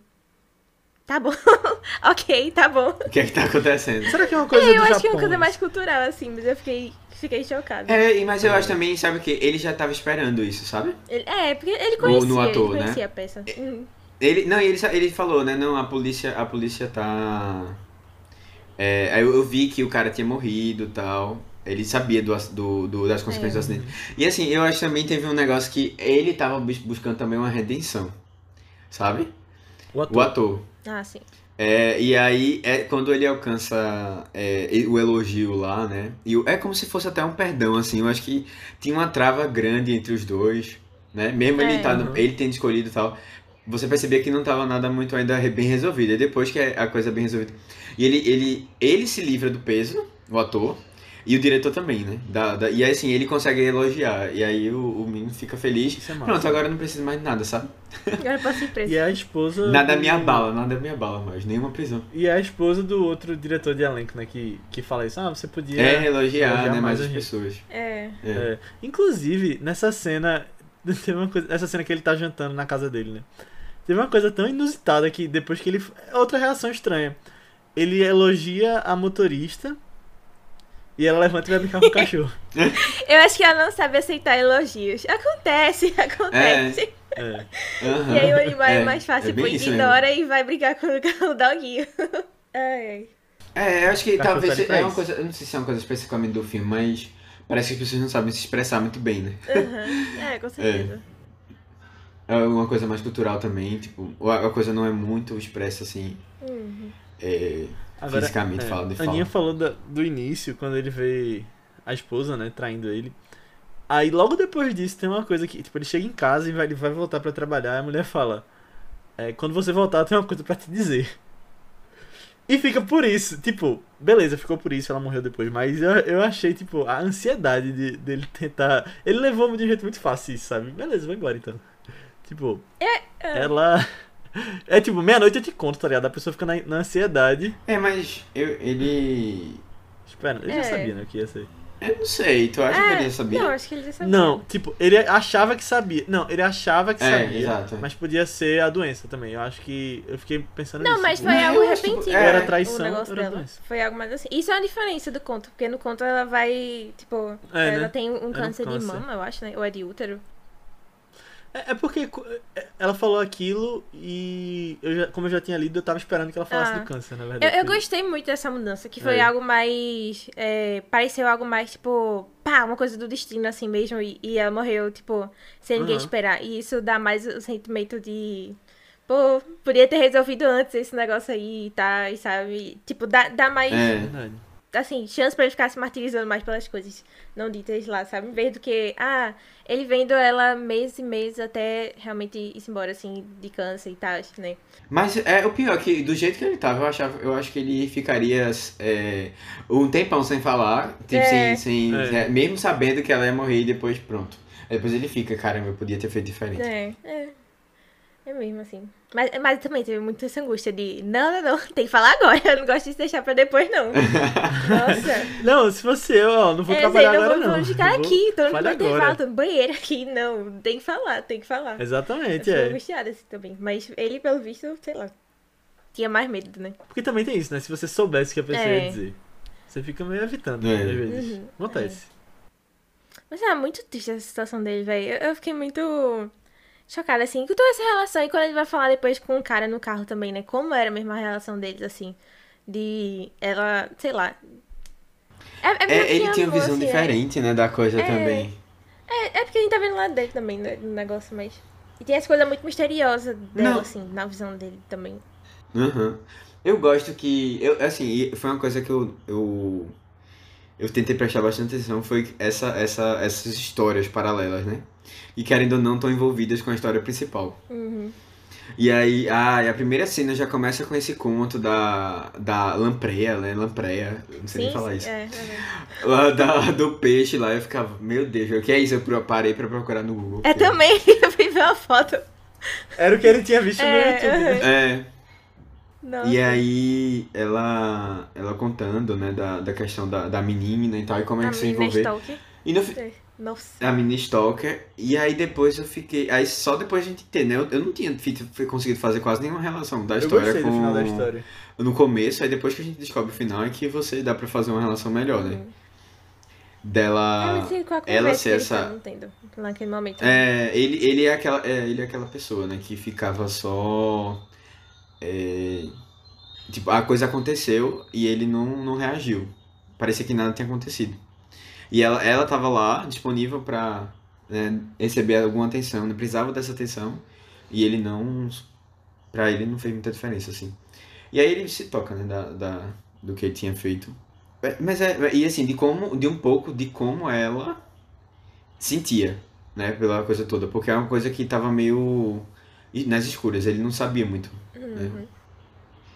tá bom, ok, tá bom. O que é que tá acontecendo? Será que é uma coisa É, do eu acho Japão? que é uma coisa mais cultural, assim, mas eu fiquei, fiquei chocada. É, mas eu acho também, sabe o que? Ele já tava esperando isso, sabe? Ele- é, porque ele conhecia, no ator, ele né? conhecia a peça. Uhum. Ele, não, e ele, ele falou, né? Não, a polícia, a polícia tá. É, aí eu, eu vi que o cara tinha morrido e tal. Ele sabia do, do, do- das consequências É. do acidente. E assim, eu acho que também teve um negócio que ele tava bus- buscando também uma redenção. Sabe? O ator. O ator. Ah, sim. É, e aí, é quando ele alcança é, o elogio lá, né? E é como se fosse até um perdão, assim. Eu acho que tinha uma trava grande entre os dois, né? Mesmo ele, É. tá, no- Uhum. ele tendo escolhido e tal, você percebia que não tava nada muito ainda bem resolvido. E depois que é a coisa é bem resolvida. E ele, ele, ele se livra do peso, o ator, e o diretor também, né? Da, da- e aí, assim, ele consegue elogiar. E aí o, o menino fica feliz. Isso é massa. Pronto, agora eu não preciso mais de nada, sabe? Agora posso ir preso. E é a esposa. Nada do- me abala, nada me abala mais, nenhuma prisão. E é a esposa do outro diretor de elenco, né? Que, que fala isso. Ah, você podia. É, elogiar, elogiar né, mais mais as pessoas. É. É. É. Inclusive, nessa cena. Tem uma coisa. Essa cena que ele tá jantando na casa dele, né? Teve uma coisa tão inusitada que depois que ele. Outra reação estranha. Ele elogia a motorista e ela levanta e vai brincar com o cachorro. Eu acho que ela não sabe aceitar elogios. Acontece, acontece. É. Aham. E aí o animal é, É, mais fácil, é tipo, ignora e vai brincar com o doguinho. Ai. É, eu acho que Cachorro talvez é uma coisa. Eu não sei se é uma coisa especificamente do filme, mas parece que as pessoas não sabem se expressar muito bem, né? Uhum. É, com certeza. É uma coisa mais cultural também, tipo, a coisa não é muito expressa assim. Uhum. É, Fisicamente falando, de A Aninha falou da- do início, quando ele vê a esposa, né, traindo ele. Aí logo depois disso tem uma coisa que, tipo, ele chega em casa e vai, ele vai voltar pra trabalhar e a mulher fala: é, Quando você voltar, eu tenho uma coisa pra te dizer. E fica por isso, tipo, beleza, ficou por isso, ela morreu depois, mas eu, eu achei, tipo, a ansiedade de, dele tentar. Ele levou de um jeito muito fácil isso, sabe? Beleza, vai embora então. Tipo, é. ela. É tipo, meia-noite eu te conto, tá ligado? A pessoa fica na, na ansiedade. É, mas eu, ele. Espera, eu É. já sabia, né, o que ia ser. Eu não sei, tu acha que ele já sabia? Não, acho que ele já sabia. Não, tipo, ele achava que sabia. Não, ele achava que É, sabia. exato, é. Mas podia ser a doença também. Eu acho que. Eu fiquei pensando Não, nisso. mas tipo, foi algo que- repentino. é, né, era traição, o negócio era dela. doença. Foi algo mais assim. Isso é uma diferença do conto, porque no conto ela vai, tipo, É, ela né? tem um um câncer de câncer. mama, eu acho, né? Ou é de útero. É, é porque co- é, ela falou aquilo e. Eu já, como eu já tinha lido, eu tava esperando que ela falasse Ah. do câncer, na Eu, verdade. eu gostei muito dessa mudança, que foi É. algo mais. é, pareceu algo mais, tipo, pá, uma coisa do destino, assim mesmo. E, e ela morreu, tipo, sem ninguém Aham. esperar. E isso dá mais o sentimento de. Pô, podia ter resolvido antes esse negócio aí e tá, e sabe? Tipo, dá, dá mais. É. Verdade. Assim, chance pra ele ficar se martirizando mais pelas coisas não ditas lá, sabe? Em vez do que, ah, ele vendo ela meses e meses até realmente ir embora, assim, de câncer e tal, né? Mas é o pior, que do jeito que ele tava, eu, achava, eu acho que ele ficaria é, um tempão sem falar, tipo, É. sem, sem, É. é, mesmo sabendo que ela ia morrer e depois pronto. Aí depois ele fica, caramba, eu podia ter feito diferente. É, é. É mesmo, assim. Mas, mas também teve muita essa angústia de, não, não, não, tem que falar agora, eu não gosto de deixar pra depois, não. Nossa. Não, se fosse eu, ó, não vou é, trabalhar sei, não agora vou, não. vou ficar aqui, tô no intervalo, tô no banheiro aqui, não, tem que falar, tem que falar. Eu Exatamente, sou é. angustiada assim também, mas ele, pelo visto, sei lá, tinha mais medo, né? Porque também tem isso, né? Se você soubesse o que a pessoa É. ia dizer, você fica meio evitando, É. às vezes. Uhum, Acontece. Mas é muito triste essa situação dele, velho. Eu, eu fiquei muito chocada, assim, com toda essa relação. E quando ele vai falar depois com o cara no carro também, né? Como era mesmo a relação deles, assim. De ela, sei lá. É, é É, ele tinha uma visão assim, é. diferente, né, da coisa É. também. É, é porque a gente tá vendo lá dele também, né, no negócio, mas. E tem essa coisa muito misteriosa dela, Não. assim, na visão dele também. Uhum. Eu gosto que. Eu, assim, foi uma coisa que eu, eu. Eu tentei prestar bastante atenção, foi essa, essa, essas histórias paralelas, né? E querendo ou não, estão envolvidas com a história principal. Uhum. E aí, ah, e a primeira cena já começa com esse conto da, da lampreia, né? Lampreia, não sei nem falar isso. É, é. Lá da, do peixe lá, eu ficava, meu Deus, o que é isso? Eu pro- parei pra procurar no Google. É porque- também, eu fui ver uma foto. Era o que ele tinha visto no É, YouTube. né? uhum. É, Nossa. E aí, ela, ela contando, né, da, da questão da, da menina e tal, e como é a que se envolver. Stalker. E no, fi- É, Nossa. a mini stalker, e aí depois eu fiquei. Aí só depois a gente entendeu. Eu não tinha conseguido fazer quase nenhuma relação da Eu história gostei com. do final da história. No começo, aí depois que a gente descobre o final é que você dá pra fazer uma relação melhor, né? Uhum. Dela. mas sei qual a ela ser essa- tá, não entendo. Naquele momento. É, ele, ele, é aquela, é, ele é aquela pessoa, né, que ficava só. é, tipo, a coisa aconteceu e ele não, não reagiu. Parecia que nada tinha acontecido. E ela, ela tava lá, disponível pra né, receber alguma atenção, não precisava dessa atenção. E ele não. Pra ele não fez muita diferença, assim. E aí ele se toca, né, da, da, do que ele tinha feito. Mas é, e assim, de como, de um pouco de como ela sentia, né, pela coisa toda, porque é uma coisa que tava meio nas escuras, ele não sabia muito, Uhum.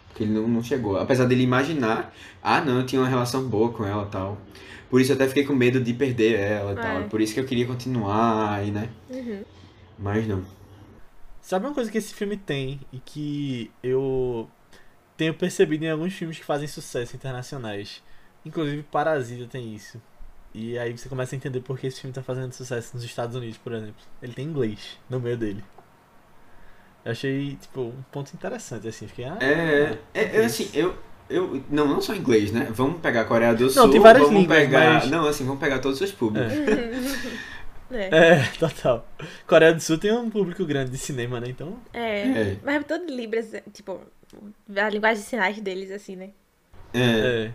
porque ele não, não chegou, apesar dele imaginar, ah, não, eu tinha uma relação boa com ela, tal. Por isso eu até fiquei com medo de perder ela, e tal. É. Por isso que eu queria continuar, e né? Uhum. Mas não. Sabe uma coisa que esse filme tem e que eu tenho percebido em alguns filmes que fazem sucesso internacionais? Inclusive Parasita tem isso. E aí você começa a entender por que esse filme tá fazendo sucesso nos Estados Unidos, por exemplo. Ele tem inglês no meio dele. Eu achei, tipo, um ponto interessante, assim. Fiquei, ah, É, é, é, assim, eu, eu. Não, não só inglês, né? Vamos pegar a Coreia do Sul. Não, tem várias vamos línguas, pegar. mas- Não, assim, vamos pegar todos os públicos. É. É, total. Coreia do Sul tem um público grande de cinema, né? Então. É. É. Mas todo Libras, tipo, a linguagem de sinais deles, assim, né? É.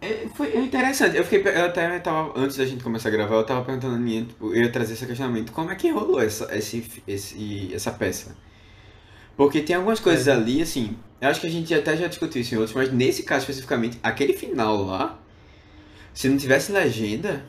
É. É, foi interessante. Eu fiquei. Eu até tava. Antes da gente começar a gravar, eu tava perguntando a Aninha, tipo, eu ia trazer esse questionamento. Como é que rolou essa, esse, esse, essa peça? Porque tem algumas coisas É. ali, assim. Eu acho que a gente até já discutiu isso em outros, mas nesse caso especificamente, aquele final lá, se não tivesse legenda,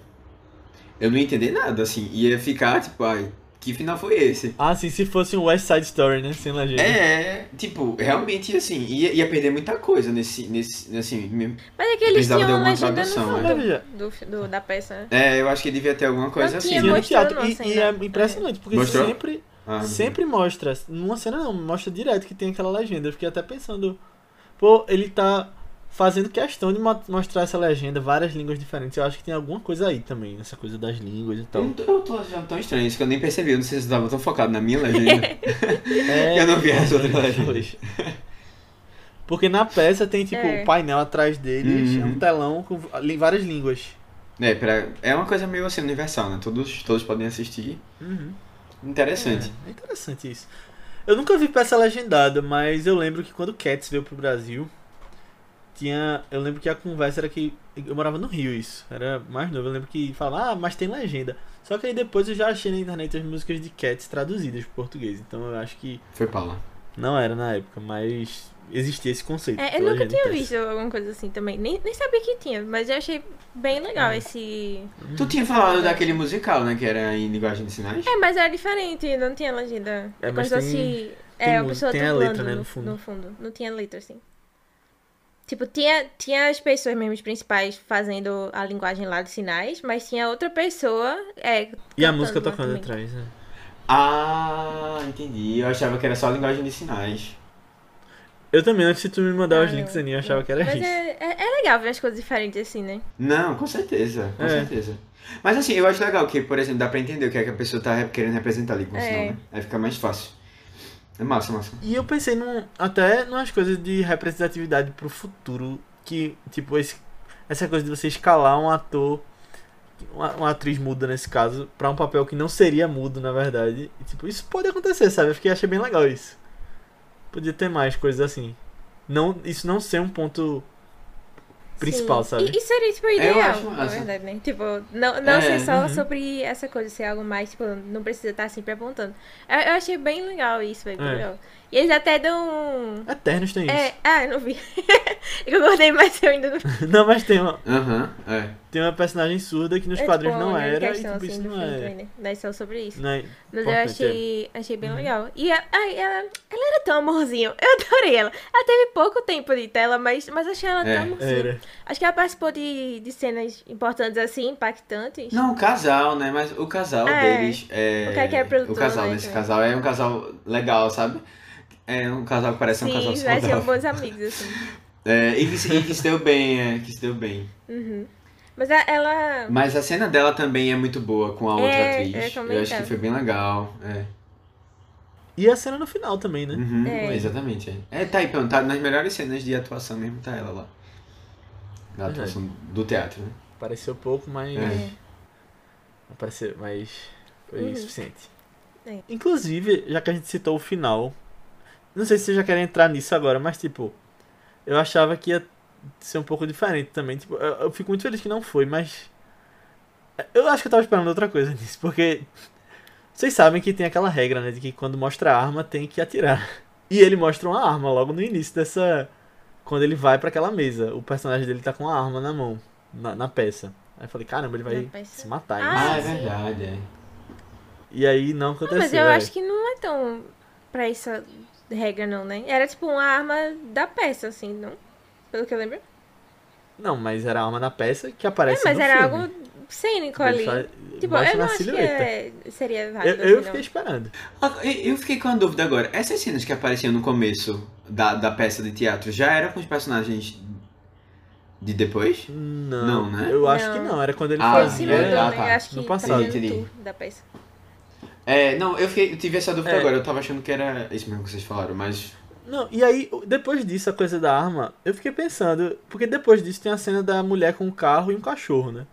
eu não ia entender nada, assim. Ia ficar, tipo, ai, que final foi esse? Ah, sim, se fosse um West Side Story, né? Sem legenda. É, tipo, realmente, assim, ia, ia perder muita coisa nesse, nesse, assim, mesmo. Mas é que eles Precisava de tinham alguma legenda no tradução, fundo né? Do, do- da peça, né? É, eu acho que devia ter alguma coisa Não assim. tinha Tinha né? no teatro. mostrando E, uma e cena. é impressionante, porque Mostrou? sempre, Ah, sempre mostra. Numa cena não, mostra direto que tem aquela legenda. Eu fiquei até pensando, pô, ele tá fazendo questão de mo- mostrar essa legenda, várias línguas diferentes. Eu acho que tem alguma coisa aí também, nessa coisa das línguas e Eu, tal. não tô- eu tô achando tão estranho isso que eu nem percebi. Eu não sei se você tava tão focado na minha legenda. É, Eu não vi as outras legendas. Porque na peça tem tipo É. o painel atrás deles, Uhum. é um telão com várias línguas. é, pra, é uma coisa meio assim universal, né? Todos, todos podem assistir. Interessante. É, é interessante isso. Eu nunca vi peça legendada, mas eu lembro que quando Cats veio pro Brasil, tinha. Eu lembro que a conversa era que. Eu morava no Rio, isso. Era mais novo. Eu lembro que falava, ah, mas tem legenda. Só que aí depois eu já achei na internet as músicas de Cats traduzidas pro português. Então eu acho que Foi Paula. não era na época, mas existia esse conceito. É, eu nunca tinha peça. visto alguma coisa assim também. Nem, nem sabia que tinha, mas eu achei bem legal É. esse. Tu tinha falado daquele musical, né? Que era em linguagem de sinais? É, mas era diferente, não tinha legenda. É, É, mas como se tem- fosse. tem É, a pessoa tem a letra, né, no, fundo. no fundo. Não tinha letra, assim. Tipo, tinha, tinha as pessoas mesmo, os principais, fazendo a linguagem lá de sinais, mas tinha outra pessoa. É, E a música tocando atrás, né? Ah, entendi. Eu achava que era só linguagem de sinais. Eu também, antes de tu me mandar Ah, os links, eu achava não. que era Mas isso. é, é, é legal ver as coisas diferentes assim, né? Não, com certeza, com É. certeza. Mas assim, eu acho legal que, por exemplo, dá pra entender o que é que a pessoa tá re- querendo representar ali com o É. sinal, né? Aí fica mais fácil. É massa, massa. E eu pensei num, até numas coisas de representatividade pro futuro, que, tipo, esse, essa coisa de você escalar um ator, uma, uma atriz muda nesse caso, pra um papel que não seria mudo, na verdade. E, tipo, isso pode acontecer, sabe? Eu fiquei, achei bem legal isso. Podia ter mais coisas assim. Não, isso não ser um ponto principal, Sim. sabe? E, e seria, tipo, eu ideal, acho na verdade, né? Tipo, não, não É, ser só uhum. sobre essa coisa, ser algo mais, tipo, não precisa estar sempre apontando. Eu, eu achei bem legal isso, bem É. E eles até dão... Eternos tem isso. É, ah, eu não vi. eu gostei, mas eu ainda não Não, mas tem uma, Aham, é. tem uma personagem surda que nos é, quadrinhos tipo, não era, e tipo, assim, isso não é. também, né? É só sobre isso. Não é Mas eu importante, achei, achei bem Uhum. legal. E a, ai, ela, ela era tão amorzinho. Eu adorei ela. Ela teve pouco tempo de tela, mas, mas achei ela É, tão amorzinho. Era. Acho que ela participou de, de cenas importantes assim, impactantes. Não, o casal, né? Mas o casal É. deles é. O cara que é produtor, O casal né, desse também. casal é um casal legal, sabe? É um casal que parece um Sim, casal vai ser saudável. bons amigos, assim. É, e, que, se- e que se deu bem, é, que se deu bem. Uhum. Mas a- ela. Mas a cena dela também é muito boa com a outra É, atriz. eu Eu, acho que foi bem legal. É. E a cena no final também, né? Uhum, É. Exatamente. É. é, tá aí, pronto, tá nas melhores cenas de atuação mesmo, tá ela lá. Da Verdade. atuação do teatro, né? Apareceu pouco, mas. É. Apareceu, mas foi Uhum. suficiente. É. Inclusive, já que a gente citou o final, não sei se vocês já querem entrar nisso agora, mas tipo, eu achava que ia ser um pouco diferente também. Tipo, eu, eu fico muito feliz que não foi, mas. Eu acho que eu tava esperando outra coisa nisso, porque. Vocês sabem que tem aquela regra, né? De que quando mostra a arma tem que atirar. E ele mostra uma arma logo no início dessa. Quando ele vai pra aquela mesa. O personagem dele tá com a arma na mão, na, na peça. Aí eu falei, caramba, ele vai peça? se matar. Ah? Ah, é verdade, é. E aí não Não, aconteceu. mas eu é. acho que não é tão pra essa regra, não, né? Era tipo uma arma da peça, assim, não? Pelo que eu lembro. Não, mas era a arma na peça que É, aparece mas no era filme. algo cênico ali. faz- Tipo, mostra eu não acho que é- seria Eu, válido. eu assim, fiquei esperando. Ah, Eu eu fiquei com a dúvida agora. Essas cenas que apareciam no começo da, da peça de teatro já eram com os personagens de depois? Não, Não, né? eu acho que Não. não. Era quando ele Ah, não. Fazia. mudou, ah, tá. Eu acho que No passado. Entendi. da peça. É, não, eu, fiquei, eu tive essa dúvida É. agora, eu tava achando que era isso mesmo que vocês falaram, mas. Não, e aí, depois disso, a coisa da arma, eu fiquei pensando, porque depois disso tem a cena da mulher com um carro e um cachorro, né?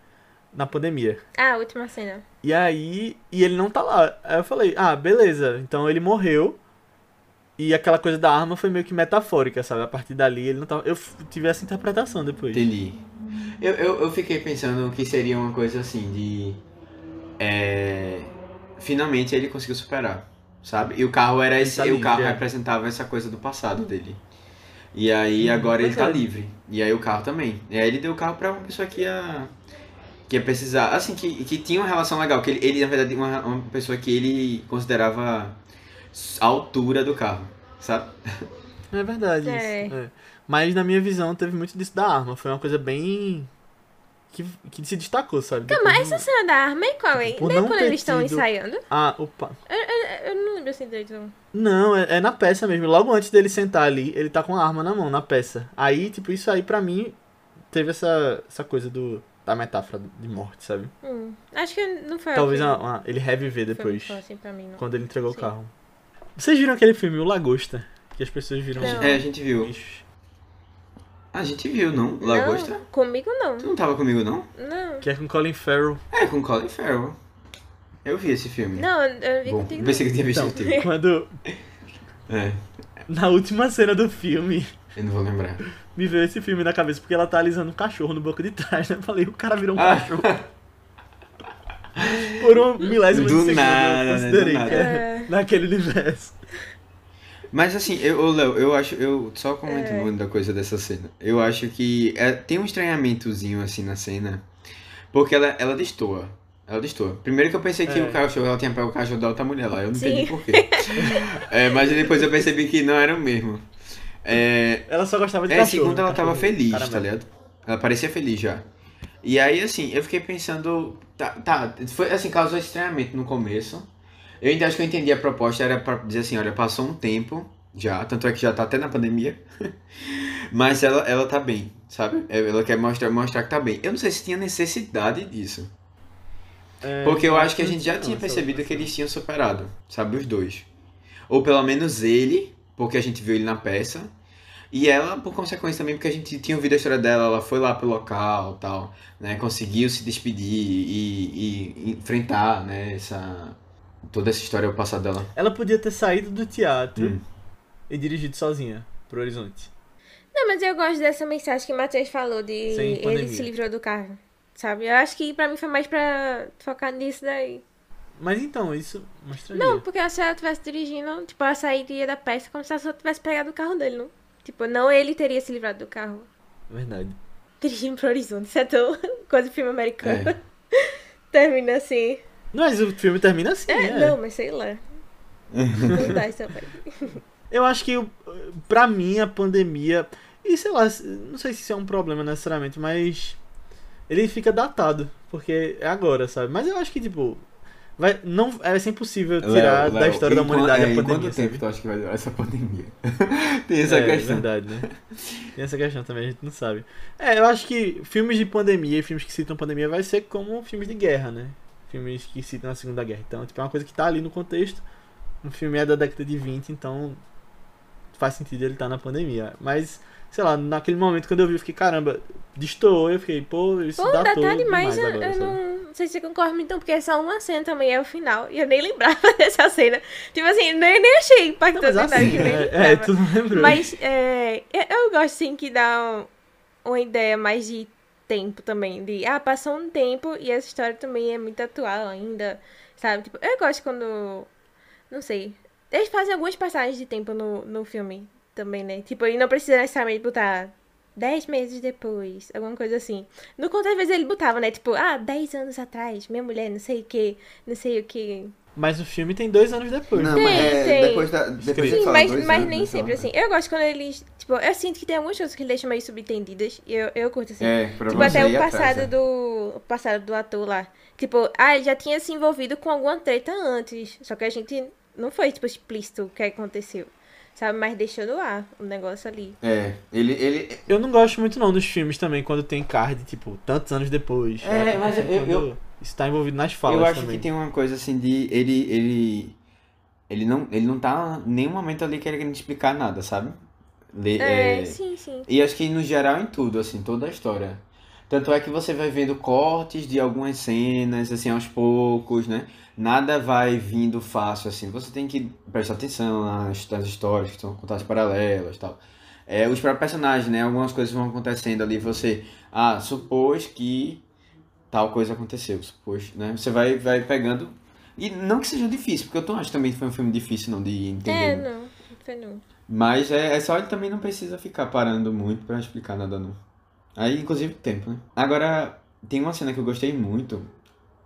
Na pandemia. Ah, a última cena. E aí, e ele não tá lá. Aí eu falei, ah, beleza, então ele morreu. E aquela coisa da arma foi meio que metafórica, sabe? A partir dali ele não tava. Eu tive essa interpretação depois. Entendi. Eu, eu, eu fiquei pensando que seria uma coisa assim de. É, finalmente ele conseguiu superar, sabe? E o carro era esse, tá e o carro livre, é. representava essa coisa do passado dele. E aí agora ele tá verdade. livre. E aí o carro também. E aí ele deu o carro pra uma pessoa que ia. Que ia precisar. Assim, que, que tinha uma relação legal. Que ele, ele na verdade, uma, uma pessoa que ele considerava a altura do carro, sabe? É verdade É. isso. é. Mas na minha visão teve muito disso da arma. Foi uma coisa bem. Que, que se destacou, sabe? Calma, Depois essa do- cena da arma é qual, hein? Por não quando eles estão tido- ensaiando? Ah, opa. Eu, eu- eu não lembro assim direito. não. Não, é, é na peça mesmo. Logo antes dele sentar ali, ele tá com a arma na mão, na peça. Aí, tipo, isso aí pra mim teve essa, essa coisa do, da metáfora de morte, sabe? Hum, acho que não foi Talvez uma- uma- ele reviver foi depois, muito assim pra mim, não. quando ele entregou Sim. o carro. Vocês viram aquele filme, O Lagosta? Que as pessoas viram. Não. É, a gente viu. bichos. A gente viu, não? Lagosta? Não, comigo não. Tu não tava comigo, não? Não. Que é com Colin Farrell. É, com Colin Farrell. Eu vi esse filme. Não, eu não vi Bom, contigo. pensei que eu tinha visto Então, contigo. quando. É, Na última cena do filme, eu não vou lembrar. me veio esse filme na cabeça porque ela tá alisando um cachorro no banco de trás, né? Eu falei, o cara virou um Ah. cachorro. Por um milésimo Do de segundo nada, eu né? considerei Do nada. que é naquele universo. Mas assim, eu, ô, Léo, eu acho, eu só É. comentando da coisa dessa cena. Eu acho que é, tem um estranhamentozinho assim na cena, porque ela, ela destoa. Ela destoa. Primeiro que eu pensei que É. o cachorro, ela tinha pego o cachorro da outra mulher lá, eu não Sim. entendi porquê. é, mas depois eu percebi que não era o mesmo. É, Ela só gostava de É, cachorro. segundo ela tava feliz, caramelo. tá ligado? Ela parecia feliz já. E aí, assim, eu fiquei pensando. Tá, tá, foi assim, causou estranhamento no começo. Eu ainda acho que eu entendi a proposta, era pra dizer assim, olha, passou um tempo já, tanto é que já tá até na pandemia. Mas ela, ela tá bem, sabe? Ela quer mostrar, mostrar que tá bem. Eu não sei se tinha necessidade disso. É, Porque eu acho que a gente já tinha percebido que eles tinham superado, sabe? Os dois. Ou pelo menos ele, porque a gente viu ele na peça. E ela, por consequência também, porque a gente tinha ouvido a história dela, ela foi lá pro local tal, né? Conseguiu se despedir e, e enfrentar, né? Essa, toda essa história ao passado dela. Ela podia ter saído do teatro Hum. e dirigido sozinha pro horizonte. Não, mas eu gosto dessa mensagem que o Matheus falou de ele se livrou do carro. Sabe? Eu acho que pra mim foi mais pra focar nisso daí. Mas então, isso mostraria. Não, porque se ela estivesse dirigindo, tipo, ela sairia da peça como se ela só tivesse pegado o carro dele, não? Tipo, não ele teria se livrado do carro. Verdade. Dirigindo pro horizonte, isso é tão coisa de filme americano. É. Termina assim. Mas o filme termina assim, É, né? não, mas sei lá. Não dá isso. Eu acho que, pra mim, a pandemia. E sei lá, não sei se isso é um problema necessariamente, mas. Ele fica datado, porque é agora, sabe? Mas eu acho que, tipo. Vai, não, vai ser impossível tirar Léo, da história da humanidade é, a em pandemia. quanto tempo sabe? tu acha que vai durar essa pandemia? Tem essa é, questão. verdade, né? Tem essa questão também, a gente não sabe. É, eu acho que filmes de pandemia e filmes que citam pandemia vai ser como filmes de guerra, né? Filmes que citam a Segunda Guerra. Então, tipo, é uma coisa que tá ali no contexto. O filme é da década de 20, então faz sentido ele estar na pandemia. Mas, sei lá, naquele momento quando eu vi, eu fiquei, caramba, destoou, eu fiquei, pô, isso Pô, dá detalhe demais eu, agora, eu não, não sei se você concorda então, porque é só uma cena também, é o final. E eu nem lembrava dessa cena. Tipo assim, nem, nem achei Não, impactante, mas verdade, assim, é, é, tu não lembrou. Mas é, eu, eu gosto sim que dá um- uma ideia mais de tempo também. De, ah, passou um tempo e essa história também é muito atual ainda, sabe? Tipo, eu gosto quando. Não sei. Eles fazem algumas passagens de tempo no, no filme também, né? Tipo, e não precisa necessariamente botar 10 meses depois, alguma coisa assim. No conto, às vezes ele botava, né? Tipo, ah, 10 anos atrás, minha mulher, não sei o que, não sei o que. Mas o filme tem dois anos depois. Não, Tem, mas é, tem. depois da. Depois Sim, mas, mas anos, nem né, sempre, então- assim. Eu gosto quando eles. Tipo, eu sinto que tem algumas coisas que eles deixam meio subentendidas. E eu, eu curto, assim. É, pra tipo, até o passado é. do. O passado do ator lá. Tipo, ah, ele já tinha se envolvido com alguma treta antes. Só que a gente não foi, tipo, explícito o que aconteceu. sabe? Mas deixou no ar o negócio ali. É, ele. ele Eu não gosto muito não dos filmes também, quando tem card, tipo, tantos anos depois. É, mas eu- Quando eu- Isso tá envolvido nas falas eu acho também. que tem uma coisa assim de. Ele. Ele. Ele não, ele não tá em nenhum momento ali querendo explicar nada, sabe? Le- É, é, sim, sim. E acho que no geral em tudo, assim, toda a história. Tanto é que você vai vendo cortes de algumas cenas, assim, aos poucos, né? Nada vai vindo fácil, assim. Você tem que prestar atenção nas, nas histórias que são contadas paralelas e tal. É, os próprios personagens, né? Algumas coisas vão acontecendo ali. Você, ah, supôs que tal coisa aconteceu. Supôs, né? Você vai, vai pegando. E não que seja difícil, porque eu não acho que também foi um filme difícil, não, de entender. É, não. Não foi não. Mas é, é só ele também não precisa ficar parando muito pra explicar nada não. Aí, inclusive, tempo, né? Agora, tem uma cena que eu gostei muito,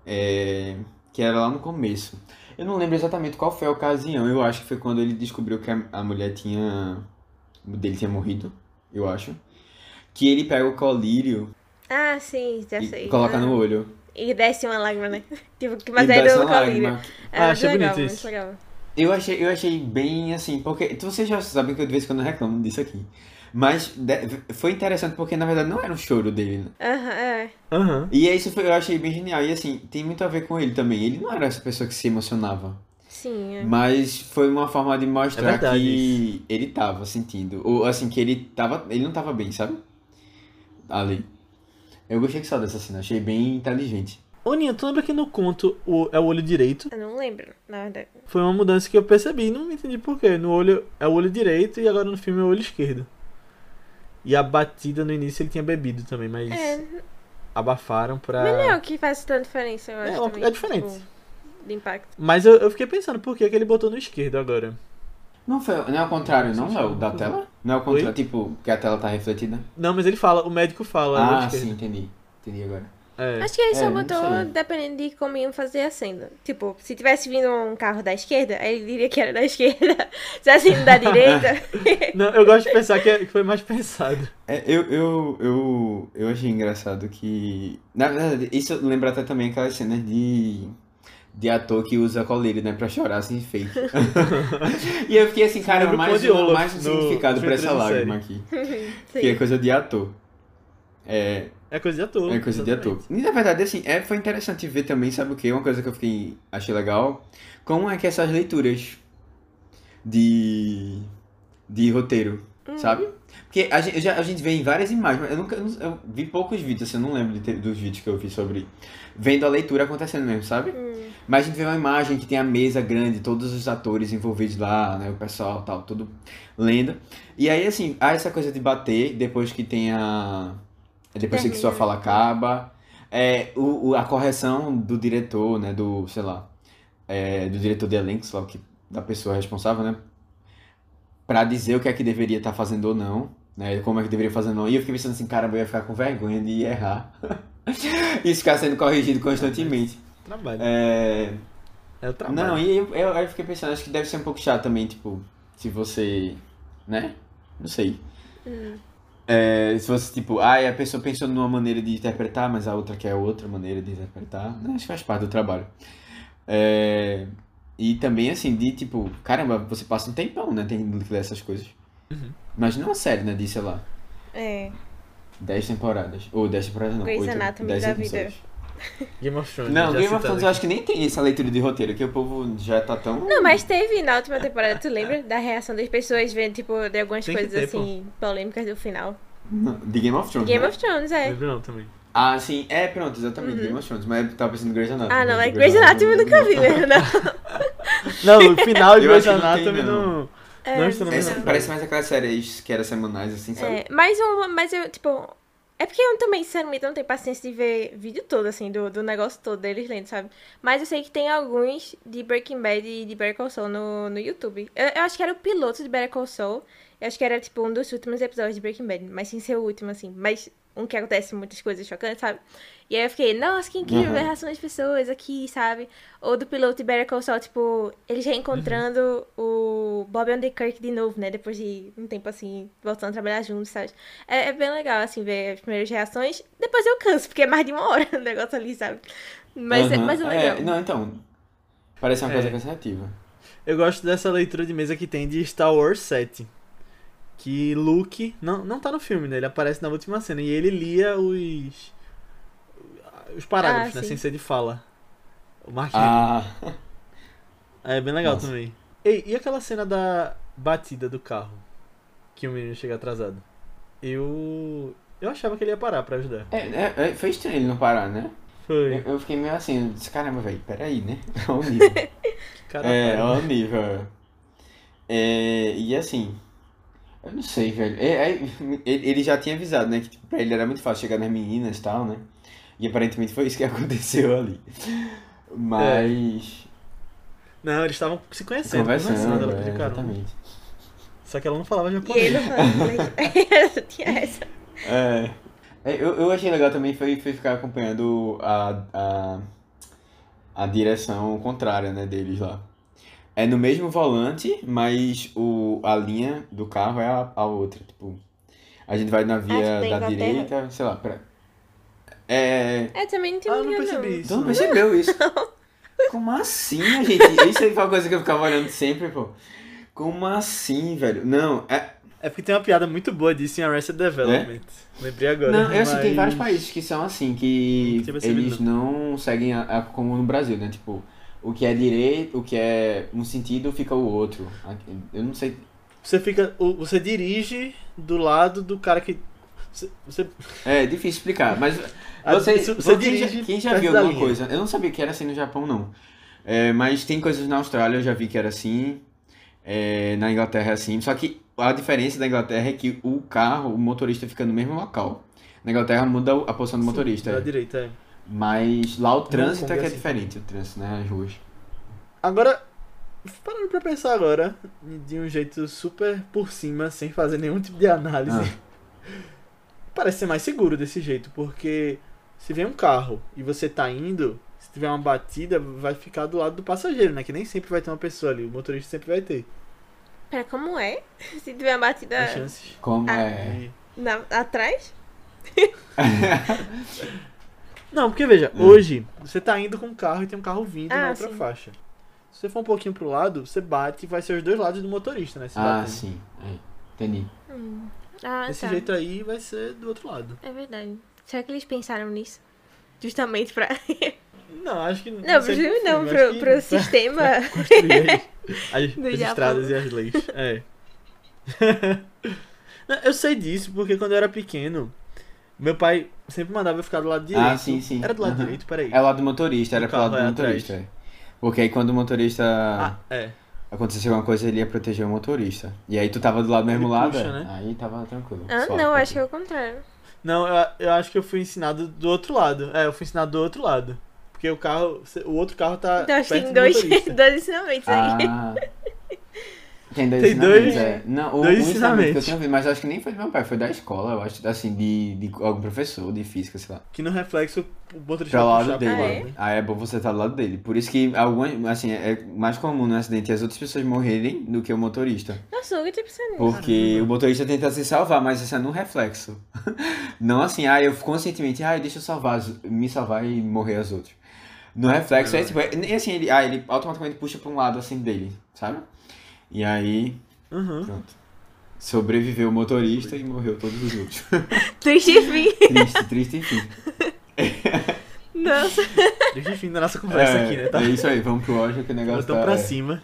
é, que era lá no começo. Eu não lembro exatamente qual foi a ocasião, eu acho que foi quando ele descobriu que a, a mulher tinha... dele tinha morrido, eu acho. Que ele pega o colírio Ah, sim, já e sei. coloca Ah. no olho. E desce uma lágrima, né? tipo, que- e mas é desce do uma colírio. lágrima. É Ah, muito achei legal, bonito muito isso. legal. Eu achei, eu achei bem assim, porque vocês já sabem que eu de vez em quando reclamo disso aqui. Mas de- foi interessante porque na verdade não era um choro dele, né? Aham, é. Aham. E isso foi, eu achei bem genial. E assim, tem muito a ver com ele também. Ele não era essa pessoa que se emocionava. Sim, é. Mas foi uma forma de mostrar É que ele tava sentindo. Ou assim, que ele tava. Ele não tava bem, sabe? Ali. Eu gostei que só dessa cena, achei bem inteligente. Ô, Ninha, tu lembra que no conto o, é o olho direito? Eu não lembro, na verdade. Foi uma mudança que eu percebi, não entendi porquê. No olho é o olho direito e agora no filme é o olho esquerdo. E a batida no início ele tinha bebido também, mas É, abafaram pra. mas não é o que faz tanta diferença, eu É, acho. uma- também, é diferente. tipo, de impacto. Mas eu, eu fiquei pensando por que, que ele botou no esquerdo agora. Não, foi, não é ao contrário, não, Léo, da tela? Não é ao contrário, tipo, que a tela tá refletida? Não, mas ele fala, o médico fala. Ah, sim, entendi. Entendi agora. É. Acho que ele É, só botou dependendo de como iam fazer a cena. Tipo, se tivesse vindo um carro da esquerda, aí ele diria que era da esquerda. Se tivesse vindo da direita. Não, eu gosto de pensar que, é- que foi mais pensado. É, eu, eu, eu, eu achei engraçado que. Na verdade, isso lembra até também aquelas cenas de. De ator que usa colírio, né, pra chorar assim, fake. e eu fiquei assim, cara, mais, um, Olaf mais um significado pra essa lágrima aqui. Que é coisa de ator. É, É coisa de ator. é coisa de ator. E na verdade, assim, é, foi interessante ver também, sabe o quê? Uma coisa que eu fiquei, achei legal. Como é que essas leituras de, de roteiro, sabe? Porque a gente, já- a gente vê em várias imagens, mas eu nunca, eu vi poucos vídeos, assim, eu não lembro ter- dos vídeos que eu vi sobre vendo a leitura acontecendo mesmo, sabe? Hum, Mas a gente vê uma imagem que tem a mesa grande, todos os atores envolvidos lá, né? O pessoal tal, tudo lendo. E aí, assim, há essa coisa de bater depois que tem a. Depois que sua fala acaba. É, o, o- a correção do diretor, né? Do, sei lá. é, do diretor de elenco, sei lá, que, da pessoa responsável, né? Pra dizer o que é que deveria estar fazendo ou não. Né, como é que deveria fazer ou não. E eu fiquei pensando assim, caramba, eu ia ficar com vergonha de errar. e ficar sendo corrigido constantemente. Trabalho. É, É o trabalho. não, e eu, eu, eu fiquei pensando, acho que deve ser um pouco chato também, tipo, se você. Né? Não sei. hum. É, se você, tipo, ah, a pessoa pensou numa maneira de interpretar, mas a outra quer outra maneira de interpretar. Né? Acho que faz parte do trabalho. É, e também, assim, de tipo, caramba, você passa um tempão, né? Tem que ler essas coisas. Imagina uma série, né? De, sei lá, É. 10 temporadas. Ou 10 temporadas não. Grey's 8, Anatomy 10 da episódios. vida. Game of Thrones. Não, Game of Thrones eu aqui. acho que nem tem essa leitura de roteiro, que o povo já tá tão. Não, mas teve na última temporada, tu lembra? Da reação das pessoas vendo, tipo, de algumas Tem coisas ter, pô. assim, polêmicas do final. De Game of Thrones. Game né? of Thrones, é. Lembro não também. Ah, sim, é, pronto, exatamente, Game of Thrones. Mas eu tava pensando em Grey's Anatomy. Ah, não, né? é Grey's Anatomy eu nunca vi mesmo, não. Não, o final de Eu Grey's Anatomy não. não. É, Não, isso não Essa parece mais aquelas séries que eram semanais, assim, sabe? É, mas, um, mas eu, tipo. É porque eu também, sinceramente, não tenho paciência de ver vídeo todo, assim, do, do negócio todo deles lendo, sabe? Mas eu sei que tem alguns de Breaking Bad e de Better Call Saul no, no YouTube. Eu, eu acho que era o piloto de Better Call Saul. Eu acho que era, tipo, um dos últimos episódios de Breaking Bad. Mas sem ser o último, assim. Mas um que acontece muitas coisas chocantes, sabe? E aí eu fiquei, nossa, que incrível Uhum. a reação das pessoas aqui, sabe? Ou do piloto de Better Call Saul, tipo, eles reencontrando o Bob and the Kirk de novo, né? Depois de um tempo, assim, voltando a trabalhar juntos, sabe? É, é bem legal, assim, ver as primeiras reações. Depois eu canso, porque é mais de uma hora o negócio ali, sabe? Mas, é, Aham, mas é legal. não, então. Parece uma É. coisa cansativa. Eu gosto dessa leitura de mesa que tem de Star Wars 7. Que Luke. Não, não tá no filme, né? Ele aparece na última cena. E ele lia os. Os parágrafos, Ah, né? sim. Sem ser de fala. O Mark Hamill. Ah, É bem legal Nossa. também. Ei, e aquela cena da batida do carro? Que o menino chega atrasado. Eu. Eu achava que ele ia parar pra ajudar. é, é, é, foi estranho ele não parar, né? Foi. Eu, eu fiquei meio assim, eu disse, caramba, velho, peraí, né? Olha o nível. Cara, é, olha o nível. É, e assim, eu não sei, velho. É, é, ele, já tinha avisado, né? Que tipo, pra ele era muito fácil chegar nas meninas e tal, né? E aparentemente foi isso que aconteceu ali. Mas. Não, eles estavam se conhecendo, conversando, conversando, ela é, pediu carona. exatamente. Só que ela não falava E japonês. ele não. Tinha essa. É. É, Eu, eu achei legal também foi, foi ficar acompanhando a, a, a direção contrária, né, deles lá. É no mesmo volante, mas o, a linha do carro é a, a outra. Tipo, a gente vai na via Ah, da da Inglaterra? direita, sei lá, pra... É. É, também não tinha Ah, eu não percebi isso. Tu não percebeu isso? Como assim, gente? Isso aí foi uma coisa que eu ficava olhando sempre, pô. Como assim, velho? Não, é. É porque tem uma piada muito boa disso em Arrested Development. Lembrei agora. Não, eu sei, tem mas- vários países que são assim, que Não eles não seguem a, a- como no Brasil, né? Tipo, o que é direito, o que é um sentido, fica o outro. Eu não sei. Você fica. Você dirige do lado do cara que. Você. você- É difícil explicar, mas você, você quem já, dirige quem já viu alguma linha. coisa? Eu não sabia que era assim no Japão, não. É, mas tem coisas na Austrália, eu já vi que era assim. É, na Inglaterra é assim. Só que a diferença da Inglaterra é que o carro, o motorista fica no mesmo local. Na Inglaterra muda a posição do motorista. Da é. direita, é. Mas lá o trânsito é que é é assim diferente, o trânsito, né? As ruas. Agora, parando pra pensar agora, de um jeito super por cima, sem fazer nenhum tipo de análise, Ah. parece ser mais seguro desse jeito, porque se vem um carro e você tá indo, se tiver uma batida, vai ficar do lado do passageiro, né? Que nem sempre vai ter uma pessoa ali, o motorista sempre vai ter Pera, como é? Se tiver uma batida as chances. Como Ah. é. E- na- atrás? Não, porque veja, Hum. hoje você tá indo com um carro e tem um carro vindo Ah, na outra sim. faixa. Se você for um pouquinho pro lado, você bate e vai ser os dois lados do motorista, né? Ah, batendo. sim. É, entendi. Hum. Ah, Desse tá. jeito aí vai ser do outro lado. É verdade. Será que eles pensaram nisso? Justamente pra. Não, acho que Não, pro filme pro não, pro, que pro pra sistema. construir as, as, estradas e as leis. É. Não, eu sei disso porque quando eu era pequeno, meu pai sempre mandava eu ficar do lado direito. Ah, sim, sim. Era do lado Aham. direito, peraí. É o lado do motorista, era O pro lado do é motorista. é. Porque aí quando o motorista Ah, é. acontecesse alguma coisa, ele ia proteger o motorista. E aí tu tava do lado mesmo Ele lado, puxa, é. né? aí tava tranquilo. Ah, não, acho que é o contrário. Não, eu, eu acho que eu fui ensinado do outro lado. É, eu fui ensinado do outro lado. Porque o carro, o outro carro tá Então acho que tem do dois, motorista. dois ensinamentos aí. Tem dois Tem ensinamentos, dois- é. Não, o, dois o ensinamento que eu tinha ouvido, mas eu acho que nem foi do meu pai, foi da escola, eu acho, assim, de, de algum professor de física, sei lá. Que no reflexo o motorista Pra lado dele. Ah, é? é bom você estar do lado dele. Por isso que algumas, assim, é mais comum no acidente as outras pessoas morrerem do que o motorista. Nossa, eu pensado nisso. Porque Caramba. o motorista tenta se salvar, mas isso é no reflexo. Não assim, ah, eu conscientemente, ah, deixa eu salvar, me salvar e morrer as outras. No reflexo é tipo, é, é assim, ele, ah, ele automaticamente puxa pra um lado assim dele, sabe? E aí, Uhum. pronto. Sobreviveu o motorista e morreu todos os outros. Triste fim. triste, triste, enfim. Nossa. O fim da nossa conversa é, aqui, né? Tá? é isso aí, vamos pro ódio que o negócio Botão tá, pra é, cima.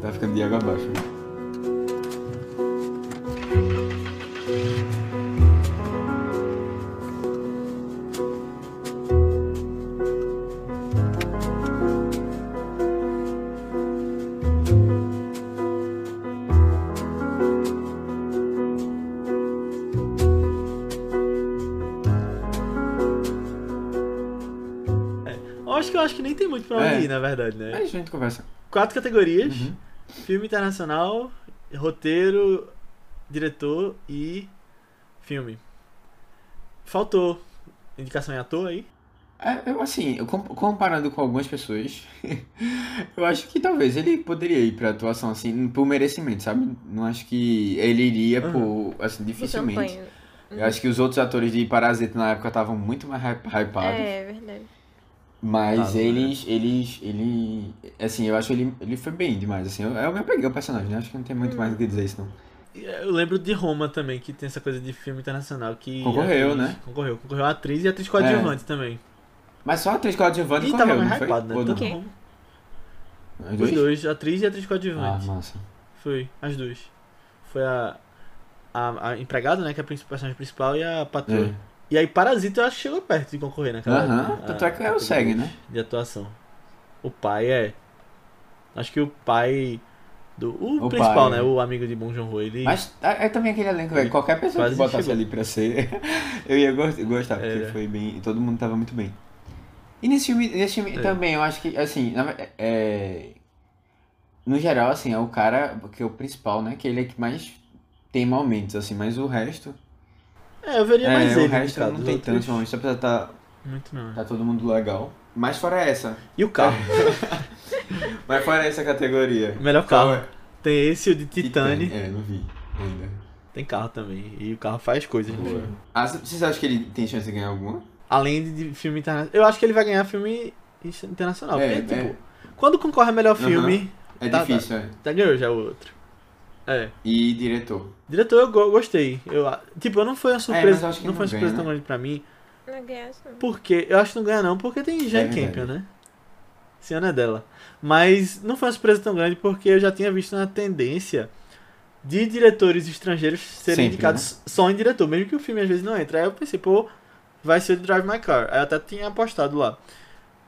tá ficando de água abaixo. Eu acho que eu acho que nem tem muito pra onde É. ir, na verdade, né? Aí a gente conversa. Quatro categorias: Uhum. filme internacional, roteiro, diretor e filme. Faltou indicação em ator aí? É, eu assim, eu com- comparando com algumas pessoas, eu acho que talvez ele poderia ir pra atuação assim, por merecimento, sabe? Não acho que ele iria por, assim, dificilmente. Campanha. Eu acho que os outros atores de Parasita na época estavam muito mais hype- hypados. É, verdade. Mas Tá, eles, eles, ele, assim, eu acho ele, ele foi bem demais, assim, eu, eu me apeguei ao personagem, né? Acho que não tem muito mais do que dizer isso, não. Eu lembro de Roma também, que tem essa coisa de filme internacional que. Concorreu, atriz- né? Concorreu. Concorreu a atriz e a atriz coadjuvante também. Mas só a atriz coadjuvante E correu, tava não mais foi? hypado, né? Tanto não? Quem? Roma. Os Os dois? dois, atriz e atriz Ah, coadjuvante. massa. Foi, as duas. Foi a, a, a empregada, né, que é a personagem principal, e a patroa. É. E aí Parasita eu acho que chegou perto de concorrer naquela Aham, a- tanto é que categoria segue, né? De atuação. O pai é. Acho que o pai. Do, o, O principal, pai. né? O amigo de Bong Joon-ho, ele. Mas é, é também aquele elenco, velho. Qualquer pessoa que botasse chegou. ali pra ser, eu ia gos- gostar, porque É. foi bem. Todo mundo tava muito bem. E nesse filme, nesse filme É. também, eu acho que, assim, é, no geral, assim, é o cara que é o principal, né? Que ele é que mais tem momentos, assim, mas o resto. É, eu veria mais É, ele. o resto não tem outros, tantos momentos, apesar de tá, Muito não. tá todo mundo legal. Mas fora essa. E o carro? Mas fora essa categoria. Melhor Qual carro. é? Tem esse, o de Titane. É, não vi ainda. Tem carro também. E o carro faz coisas no filme. Ah, vocês acham que ele tem chance de ganhar alguma? Além de, filme internacional. Eu acho que ele vai ganhar filme internacional. É, porque, é. tipo, quando concorre a melhor filme, É Tá, difícil, é. já ganhou já o outro. É. E diretor. Diretor eu go- gostei. Eu, tipo, não foi uma É, surpresa. que não não foi uma surpresa ganha, tão né? grande pra mim. Não ganha isso, não. Porque. Eu acho que não ganha não, porque tem Jane verdade. Campion, né? Esse ano é dela. Mas não foi uma surpresa tão grande porque eu já tinha visto uma tendência de diretores estrangeiros serem Sempre, indicados só em diretor, mesmo que o filme às vezes não entre. Aí eu pensei, pô, vai ser o de Drive My Car. Aí eu até tinha apostado lá.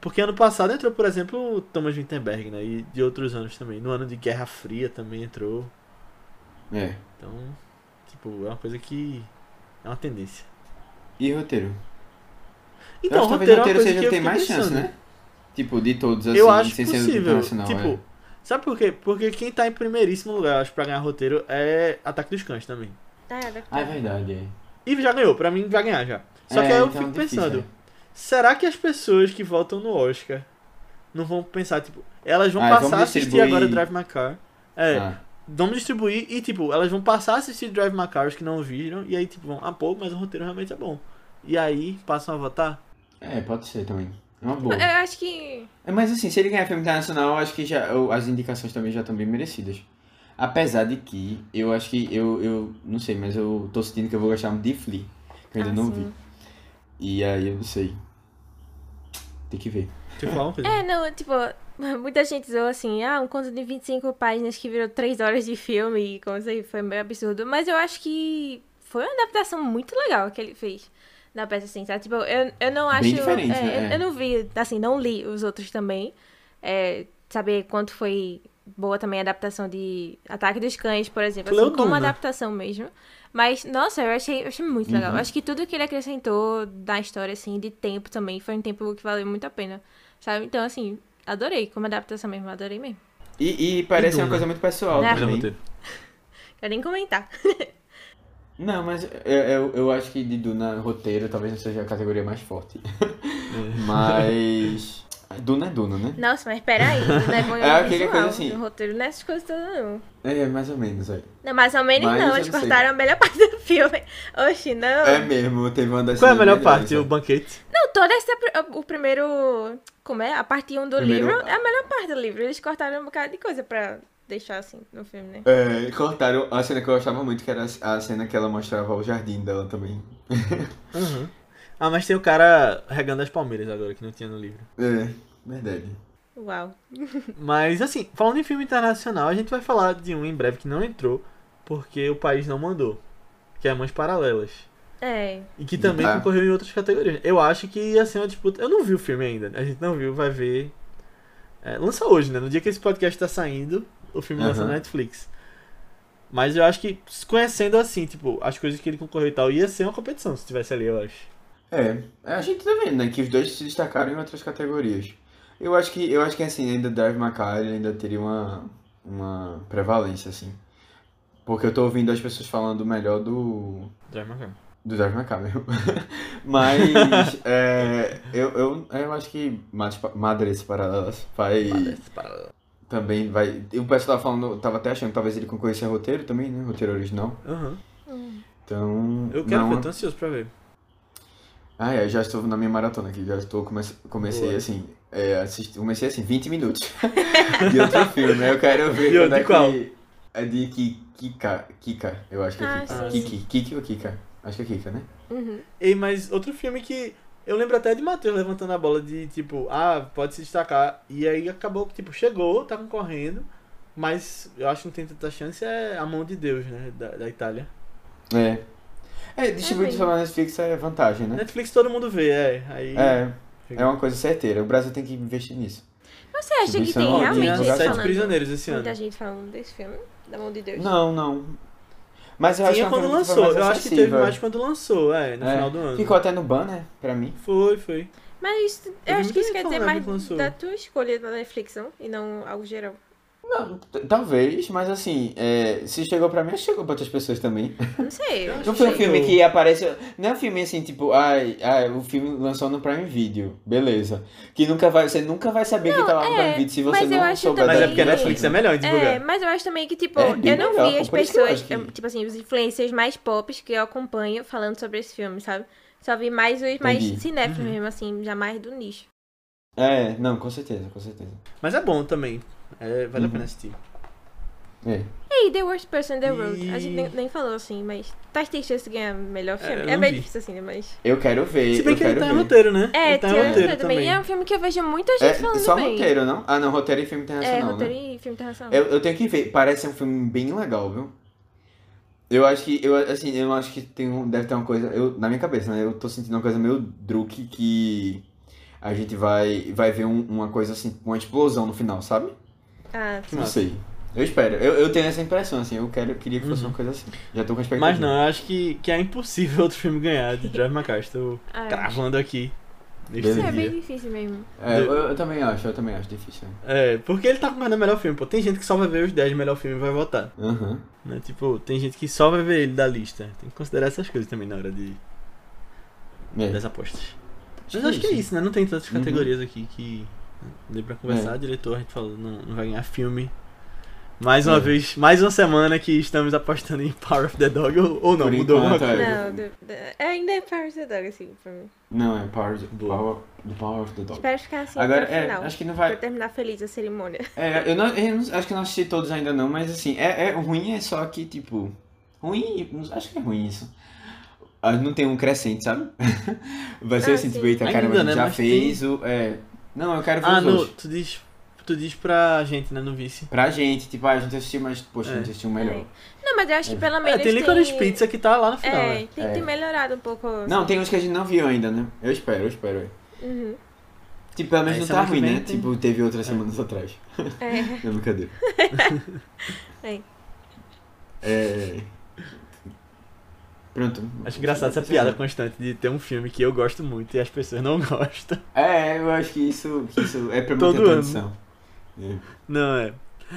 Porque ano passado entrou, por exemplo, o Thomas Winterberg, né? E de outros anos também. No ano de Guerra Fria também entrou. É. Então, tipo, é uma coisa que. É uma tendência. E roteiro? Então, eu acho talvez roteiro é uma roteiro coisa seja tem mais chance, pensando. né? Tipo, de todos, assim, eu acho sem ser possível. internacional. Tipo, é. sabe por quê? Porque quem tá em primeiríssimo lugar, eu acho, pra ganhar roteiro é Ataque dos Cães também. Ah, deve Ah, é verdade, é. E já ganhou, pra mim vai ganhar já. Só É, que aí eu então fico difícil, pensando, é. será que as pessoas que votam no Oscar não vão pensar, tipo, elas vão Ah, passar a assistir agora Drive My Car? É, Ah, vamos distribuir e, tipo, elas vão passar a assistir Drive My Car, os que não viram, e aí, tipo, vão, ah, pô, mas o roteiro realmente é bom. E aí, passam a votar? é, pode ser também. É uma boa. Eu acho que. É, Mas assim, se ele ganhar filme internacional, eu acho que já, eu- as indicações também já estão bem merecidas. Apesar de que, eu acho que, eu, eu não sei, mas eu tô sentindo que eu vou gostar muito de Flea, que eu ainda Ah, não sim. vi. E aí eu não sei. Tem que ver. Deixa eu falar uma coisa. É, não, tipo, muita gente zoou assim, ah, um conto de 25 páginas que virou 3 horas de filme, e como isso aí foi meio absurdo. Mas eu acho que foi uma adaptação muito legal que ele fez da peça, assim, sabe? Tipo, eu, eu não acho. diferente, é, né? eu, eu não vi, assim, não li os outros também. É, saber quanto foi boa também a adaptação de Ataque dos Cães, por exemplo. Assim, como Duna? adaptação mesmo. Mas, nossa, eu achei, eu achei muito legal. Uhum. Eu acho que tudo que ele acrescentou da história, assim, de tempo também, foi um tempo que valeu muito a pena. Sabe? Então, assim, adorei. Como adaptação mesmo, adorei mesmo. E, e parece E uma coisa muito pessoal Né? Também. roteiro. Quero nem comentar. Não, mas eu, eu, eu acho que de Duna roteiro talvez não seja a categoria mais forte. Mas. Duna é Duna, né? Nossa, mas peraí. Não é bom É aquele coisa assim. O roteiro nessas coisas todas, não. É, mais ou menos, é. Não, mais ou menos Mas não. Eles não sei. cortaram a melhor parte do filme. Oxi, não. É mesmo, teve uma das Qual é a melhor parte? é. O banquete? Não, todo esse o primeiro. Como é? A parte 1 do Primeiro- livro é a melhor parte do livro. Eles cortaram um bocado de coisa pra deixar assim no filme, né? É, cortaram a cena que eu gostava muito, que era a cena que ela mostrava o jardim dela também. Uhum. Ah, mas tem o cara regando as palmeiras agora, que não tinha no livro. É, verdade. Uau. Mas, assim, falando em filme internacional, a gente vai falar de um em breve que não entrou, porque o país não mandou. Que é Mães Paralelas. É. E que também Ah. concorreu em outras categorias. Eu acho que ia ser uma disputa. Eu não vi o filme ainda. A gente não viu, vai ver. É, lança hoje, né? No dia que esse podcast tá saindo, o filme lança Aham. na Netflix. Mas eu acho que, conhecendo assim, tipo, as coisas que ele concorreu e tal, ia ser uma competição se tivesse ali, eu acho. É, a gente tá vendo, né, que os dois se destacaram em outras categorias. Eu acho que, eu acho que assim, ainda Drive My Car ele ainda teria uma, uma prevalência, assim. Porque eu tô ouvindo as pessoas falando melhor do, Drive My Car. do Drive mesmo. Mas, é, eu, eu, eu acho que Madres Pa- Madres Paralelas vai, Parece paralelo. também vai... E o pessoal tava falando, tava até achando que talvez ele concorresse a roteiro também, né, roteiro original. Aham. Então, Eu quero não, ver, tô ansioso pra ver. Ah, é, já estou na minha maratona aqui, já estou, comece, comecei Boa. assim, é, assisti, comecei assim, 20 minutos de outro filme, né? Eu quero ver De quando é de qual? que... É de Ki- Kika, Kika, eu acho que é Ah, Kika. sim, Kiki, Kiki ou Kika? Acho que é Kika, né? Uhum. Ei, mas outro filme que eu lembro até de Matheus levantando a bola de tipo, ah, pode se destacar. E aí acabou que, tipo, chegou, tá concorrendo. Mas eu acho que não tem tanta chance é A Mão de Deus, né? Da, da Itália. É. É, distribuído bem. pela Netflix é vantagem, né? Netflix todo mundo vê, é. Aí. É, é uma coisa certeira, o Brasil tem que investir nisso. Você acha que tem Tinha realmente gente Sete? Prisioneiros esse ano. Muita gente falando desse filme, da mão de Deus. Não, não. Mas eu acho que Tinha é quando lançou. Eu acho que teve mais quando lançou, é, no É. final do ano. Ficou até no banner, pra mim. Foi, foi. Mas eu Eu acho que isso quer dizer mais da tua escolha da Netflix, não? E não algo geral. Não, talvez, mas assim, é, se chegou pra mim, acho que chegou pra outras pessoas também. Não sei. Não Não foi um filme que aparece. Não é um filme assim, tipo, ai, ai, o filme lançou no Prime Video, beleza. Que nunca vai, você nunca vai saber que tá lá no é, Prime Video se você mas eu não acho souber Mas é porque a Netflix é melhor em É, divulgar. mas eu acho também que, tipo, É eu não melhor, vi as pessoas, que- tipo assim, os influencers mais pops que eu acompanho falando sobre esse filme, sabe? Só vi mais os mais cinéfilos Uhum. mesmo, assim, já mais do nicho. É, não, com certeza, com certeza. Mas é bom também. É, vale a Uhum. pena assistir. É. E The Worst Person in the World, a E- gente nem, nem falou assim, mas tá tem chance de ganhar melhor É, filme. É, bem vi. difícil assim, né, mas... Eu quero ver, Se bem que ele quero tá em roteiro, né? É, ele tá em tem roteiro roteiro também. E é um filme que eu vejo muita gente É, falando só bem. roteiro, não? Ah, não, roteiro e filme É, internacional, roteiro né? e filme internacional. Eu, eu tenho que ver, parece ser um filme bem legal, viu? Eu acho que, eu, assim, eu acho que tem um, deve ter uma coisa, eu, na minha cabeça, né? Eu tô sentindo uma coisa meio Druk que a gente vai, vai ver um- uma coisa assim, uma explosão no final, sabe? Ah, Que Não sei. Eu espero. Eu, eu tenho essa impressão, assim, eu quero, eu queria que fosse Uhum. uma coisa assim. Já tô com a expectativa. Mas não, eu acho que, que é impossível outro filme ganhar de Drive My Car. Estou ah, cravando aqui. Neste Beleza. é bem difícil mesmo. É, eu, eu também acho, eu também acho difícil. né? É, porque ele tá concorrendo ao melhor filme, pô. Tem gente que só vai ver os 10 melhor filme e vai votar. Aham. Né? Tipo, tem gente que só vai ver ele da lista. Tem que considerar essas coisas também na hora de, É. das apostas. Mas que acho que é isso, né? Não tem tantas Uhum. categorias aqui que dê pra conversar. É. Diretor, a gente falou, não, não vai ganhar filme. Mais uma É. vez, mais uma semana que estamos apostando em Power of the Dog ou, ou não, Por mudou alguma coisa. É. Não, é, ainda é Power of the Dog, assim, pra mim. Não, é Power, power, the power of the Dog. Espero ficar assim Agora, até o é, final. acho que não Pra vai. terminar feliz a cerimônia. É, eu, não, eu não- acho que não assisti todos ainda não, mas assim, é, é ruim é só que, tipo. Ruim, acho que é ruim isso. Ah, Não tem um crescente, sabe? Vai ser Ah, assim, sim. tipo, eita, Ainda, caramba, a gente né? já Mas fez o. É... Não, eu quero ver Ah, os no, outros. tu diz, tu diz pra gente, né, no vice. Pra gente, tipo, ah, a gente assistiu, mas, poxa, a gente É. assistiu melhor. Não, mas eu acho que É. pelo É, menos tem Licorice Pizza que tá lá no final, É, né? tem, É. tem melhorado um pouco. Não, tem uns que a gente não viu ainda, né? Eu espero, eu espero. é. Uhum. Tipo, pelo menos Aí não tá que ruim, né? tem- Tipo, teve outras semanas atrás. É. Não, brincadeira. É. É. Pronto. Acho engraçado essa piada constante de ter um filme que eu gosto muito e as pessoas não gostam. É, eu acho que isso, que isso é pra Todo manter a ano. tradição. É. Não, é.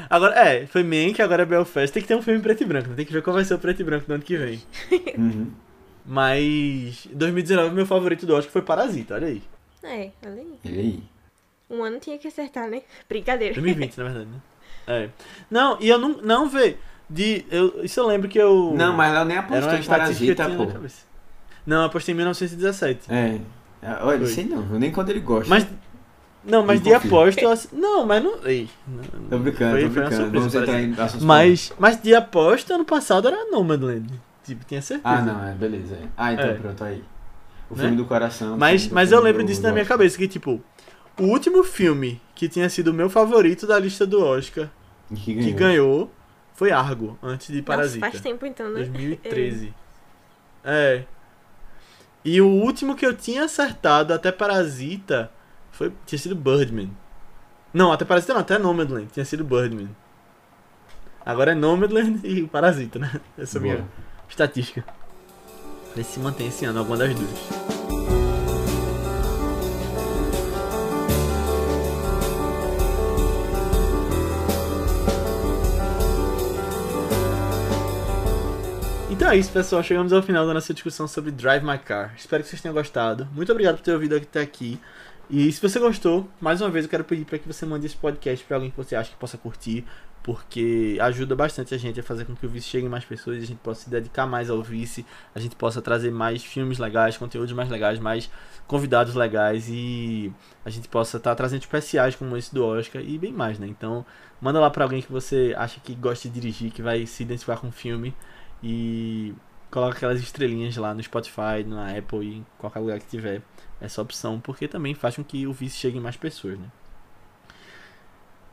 Agora, é, foi Mank, agora é Belfast. Tem que ter um filme preto e branco, né? Tem que ver qual vai ser o preto e branco do ano que vem. Uhum. Mas 2019, meu favorito do Oscar foi Parasita, olha aí. É, olha aí. E aí? Um ano tinha que acertar, né? Brincadeira. 2020, na verdade, né? É. Não, e eu não, não vê. De, eu, isso eu lembro que eu. Não, mas ela nem apostou em Parasita, pô. Não, eu apostei em 1917. É. Ah, Olha, sei não, eu nem quando ele gosta. Mas. Não, mas de aposta. Não, mas não. Ei, não- Tô brincando, foi, tô brincando. surpresa, Vamos entrar em assuntos Mas, mas de aposta, ano passado era Nomadland. Tipo, tinha certeza. Ah, não, é, beleza. é. Ah, então É. pronto, aí. O Né? filme do coração. Mas, do mas eu lembro disso na minha cabeça, que tipo, o último filme que tinha sido o meu favorito da lista do Oscar, Que que ganhou. Foi Argo, antes de Nossa, Parasita. faz tempo então, né? 2013. É. E o último que eu tinha acertado até Parasita foi, tinha sido Birdman. Não, até Parasita não, até Nomadland, tinha sido Birdman. Agora é Nomadland e Parasita, né? Essa é a minha estatística. Vê se mantém esse ano, alguma das duas. Então é isso, pessoal. Chegamos ao final da nossa discussão sobre Drive My Car. Espero que vocês tenham gostado. Muito obrigado por ter ouvido até aqui. E se você gostou, mais uma vez eu quero pedir para que você mande esse podcast para alguém que você acha que possa curtir. porque ajuda bastante a gente a fazer com que o Vice chegue em mais pessoas, a gente possa se dedicar mais ao Vice, a gente possa trazer mais filmes legais, conteúdos mais legais, mais convidados legais e a gente possa estar tá trazendo especiais como esse do Oscar e bem mais, né? Então, manda lá para alguém que você acha que gosta de dirigir, que vai se identificar com o filme e coloca aquelas estrelinhas lá no Spotify, na Apple e em qualquer lugar que tiver essa opção, porque também faz com que o Vice chegue em mais pessoas, né?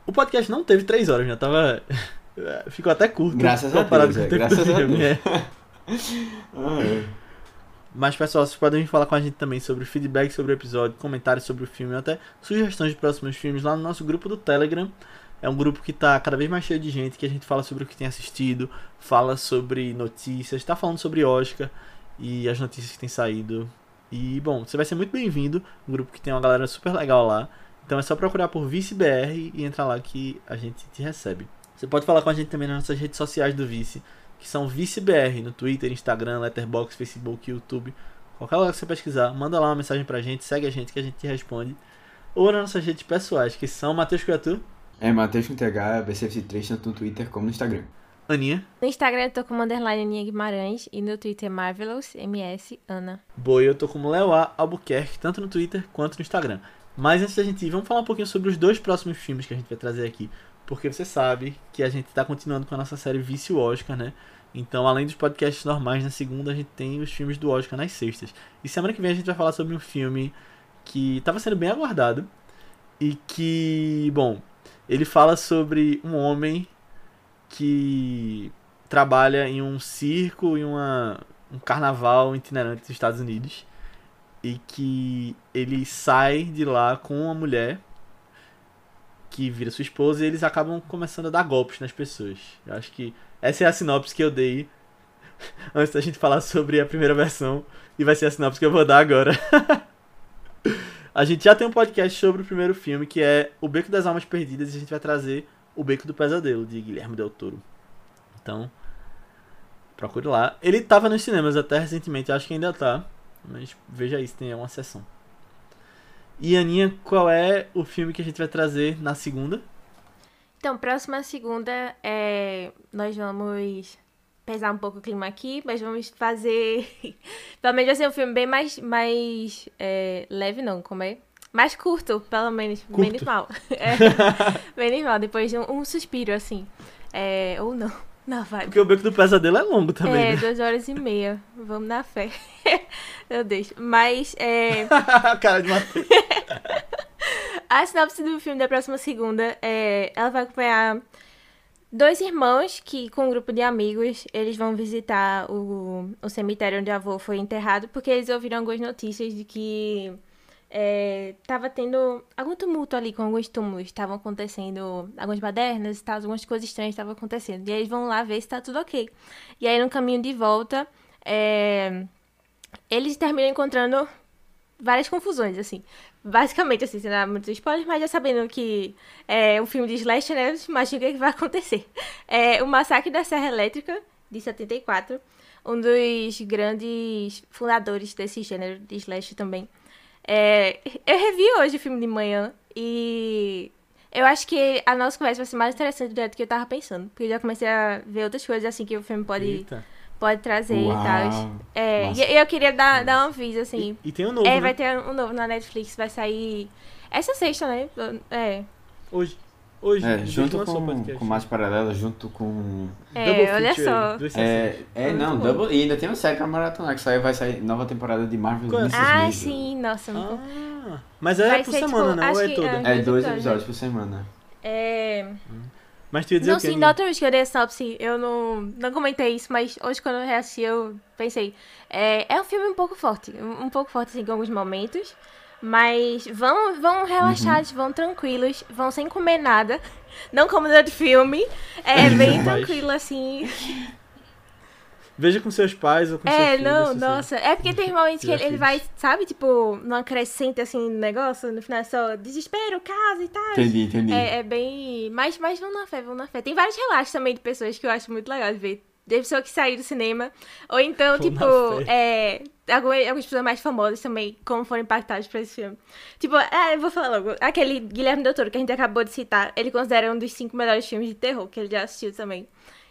O podcast não teve três horas, já tava. Ficou até curto. Graças a Deus. É, graças a Deus. É. Mas, pessoal, vocês podem falar com a gente também sobre feedback sobre o episódio, comentários sobre o filme, até sugestões de próximos filmes lá no nosso grupo do Telegram. É um grupo que está cada vez mais cheio de gente, que a gente fala sobre o que tem assistido, fala sobre notícias, está falando sobre Oscar e as notícias que têm saído. E, bom, você vai ser muito bem-vindo. Um grupo que tem uma galera super legal lá. Então é só procurar por ViceBR e entrar lá que a gente te recebe. Você pode falar com a gente também nas nossas redes sociais do Vice, que são ViceBR, no Twitter, Instagram, Letterboxd, Facebook, YouTube. Qualquer lugar que você pesquisar, manda lá uma mensagem pra gente, segue a gente que a gente te responde. Ou nas nossas redes pessoais, que são Matheus Criatu. É Matheus com TH, BCF3, tanto no Twitter como no Instagram. Aninha. No Instagram eu tô como underline Aninha Guimarães e no Twitter Marvelous MS Ana. Boa, eu tô como Leo A. Albuquerque, tanto no Twitter quanto no Instagram. Mas antes da gente ir, vamos falar um pouquinho sobre os dois próximos filmes que a gente vai trazer aqui. Porque você sabe que a gente está continuando com a nossa série Vício Oscar, né? Então, além dos podcasts normais na segunda, a gente tem os filmes do Oscar nas sextas. E semana que vem a gente vai falar sobre um filme que estava sendo bem aguardado e que, bom, ele fala sobre um homem que trabalha em um circo e uma, um carnaval itinerante dos Estados Unidos e que ele sai de lá com uma mulher que vira sua esposa e eles acabam começando a dar golpes nas pessoas. Eu acho que essa é a sinopse que eu dei antes da gente falar sobre a primeira versão e vai ser a sinopse que eu vou dar agora. a gente já tem um podcast sobre o primeiro filme que é O Beco das Almas Perdidas e a gente vai trazer O Beco do Pesadelo de Guilherme Del Toro. Então, procure lá. Ele estava nos cinemas até recentemente, acho que ainda tá. Mas veja aí se tem alguma sessão. E Aninha, qual é o filme que a gente vai trazer na segunda? Então, próxima segunda, é... nós vamos pesar um pouco o clima aqui, mas vamos fazer. pelo menos vai ser um filme bem mais, mais é... leve, não, como é? Mais curto, pelo menos. Curto. Menos mal. É... menos mal, depois de um, um suspiro, assim. É... Ou não. Na vibe. Porque o Beco do Pesadelo é longo também. É, né? duas horas e meia. Vamos na fé. Meu Deus. Mas, é. Cara de Matheus. a sinopse do filme da próxima segunda é. Ela vai acompanhar dois irmãos que, com um grupo de amigos, eles vão visitar o, o cemitério onde o avô foi enterrado, porque eles ouviram algumas notícias de que é, tava tendo algum tumulto ali com alguns túmulos, estavam acontecendo algumas badernas e tal, algumas coisas estranhas estavam acontecendo. E aí eles vão lá ver se tá tudo ok. E aí no caminho de volta, é, eles terminam encontrando várias confusões, assim. Basicamente, assim, sem dar muitos spoilers, mas já sabendo que é um filme de slash, né, imagina o que vai acontecer. É o Massacre da Serra Elétrica, de 74, um dos grandes fundadores desse gênero de slash também. É, eu revi hoje o filme de manhã e eu acho que a nossa conversa vai ser mais interessante do que eu tava pensando. Porque eu já comecei a ver outras coisas assim que o filme pode, pode trazer Uau. e tal. É, e eu queria dar, dar um aviso, assim. E, e tem um novo. É, né? vai ter um novo na Netflix, vai sair essa sexta, né? É. Hoje. Hoje, é, junto com, com mais paralelo, junto com. É, Double olha só. É, é não, Double. E ainda tem uma série pra maratona que sai, vai sair nova temporada de Marvel Qual? Ah, sim, nossa. Ah, mas é vai por semana, tipo, né? Ou é toda? É, dois episódios por semana. É. Mas tu ia dizer não, o quê? Sim, da outra vez que eu dei a sinopse, eu não, não comentei isso, mas hoje quando eu reassisti, eu pensei. É, é um filme um pouco forte. Um, pouco forte, assim, em alguns momentos. Mas vão, vão relaxados, uhum. vão tranquilos, vão sem comer nada. Não como durante filme. É bem tranquilo, assim. Veja com seus pais ou com é, seus não, filhos. nossa. É porque tem momentos que ele, ele, vai, sabe, tipo, numa crescente assim no negócio, no final é só desespero, casa e tal. Entendi, entendi. É, é bem. Mas, mas vão na fé, vão na fé. Tem vários relatos também de pessoas que eu acho muito legal de ver de pessoa que saiu do cinema. Ou então, Vou tipo, é, algumas, algumas pessoas mais famosas também, como foram impactadas por esse filme. Tipo, é, eu vou falar logo. Aquele Guilherme Del Toro, que a gente acabou de citar, ele considera um dos cinco melhores filmes de terror que ele já assistiu também.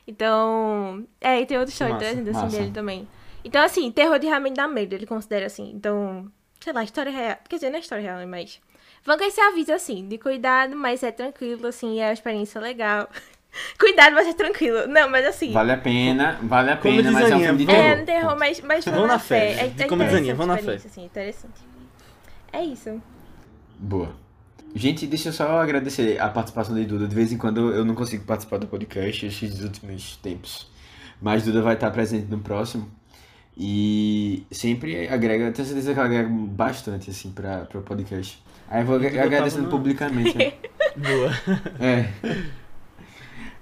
Então, é, e tem outro show Massa, interessante assim, dele também. Então, assim, terror de realmente dá medo, ele considera assim. Então, sei lá, história real. Quer dizer, não é história real, né, mas. Vão com esse aviso, assim, de cuidado, mas é tranquilo, assim, é uma experiência legal. cuidado, mas é tranquilo. Não, mas assim. Vale a pena, vale a Como pena, mas é um filme de vamos- terror. É, no terror, mas, mas vão na fé. fé. É, é como vão na fé. Assim, interessante. É isso. Boa. Gente, deixa eu só agradecer a participação de Duda. De vez em quando eu não consigo participar do podcast esses últimos tempos. Mas Duda vai estar presente no próximo. E sempre agrega, tenho certeza que ela agrega bastante, assim, para o podcast. Aí eu vou tava agradecendo no- publicamente. né? Boa. É,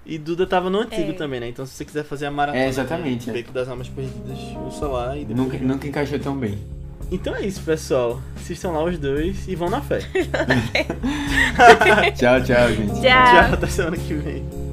E Duda tava no antigo É. também, né? Então se você quiser fazer a maratona É, exatamente, de é. Beco das Almas Perdidas, usa lá e depois... nunca, nunca encaixou tão bem. Então é isso, pessoal. Assistam lá os dois e vão na fé. Tchau, tchau, gente. Tchau. Tchau, até semana que vem.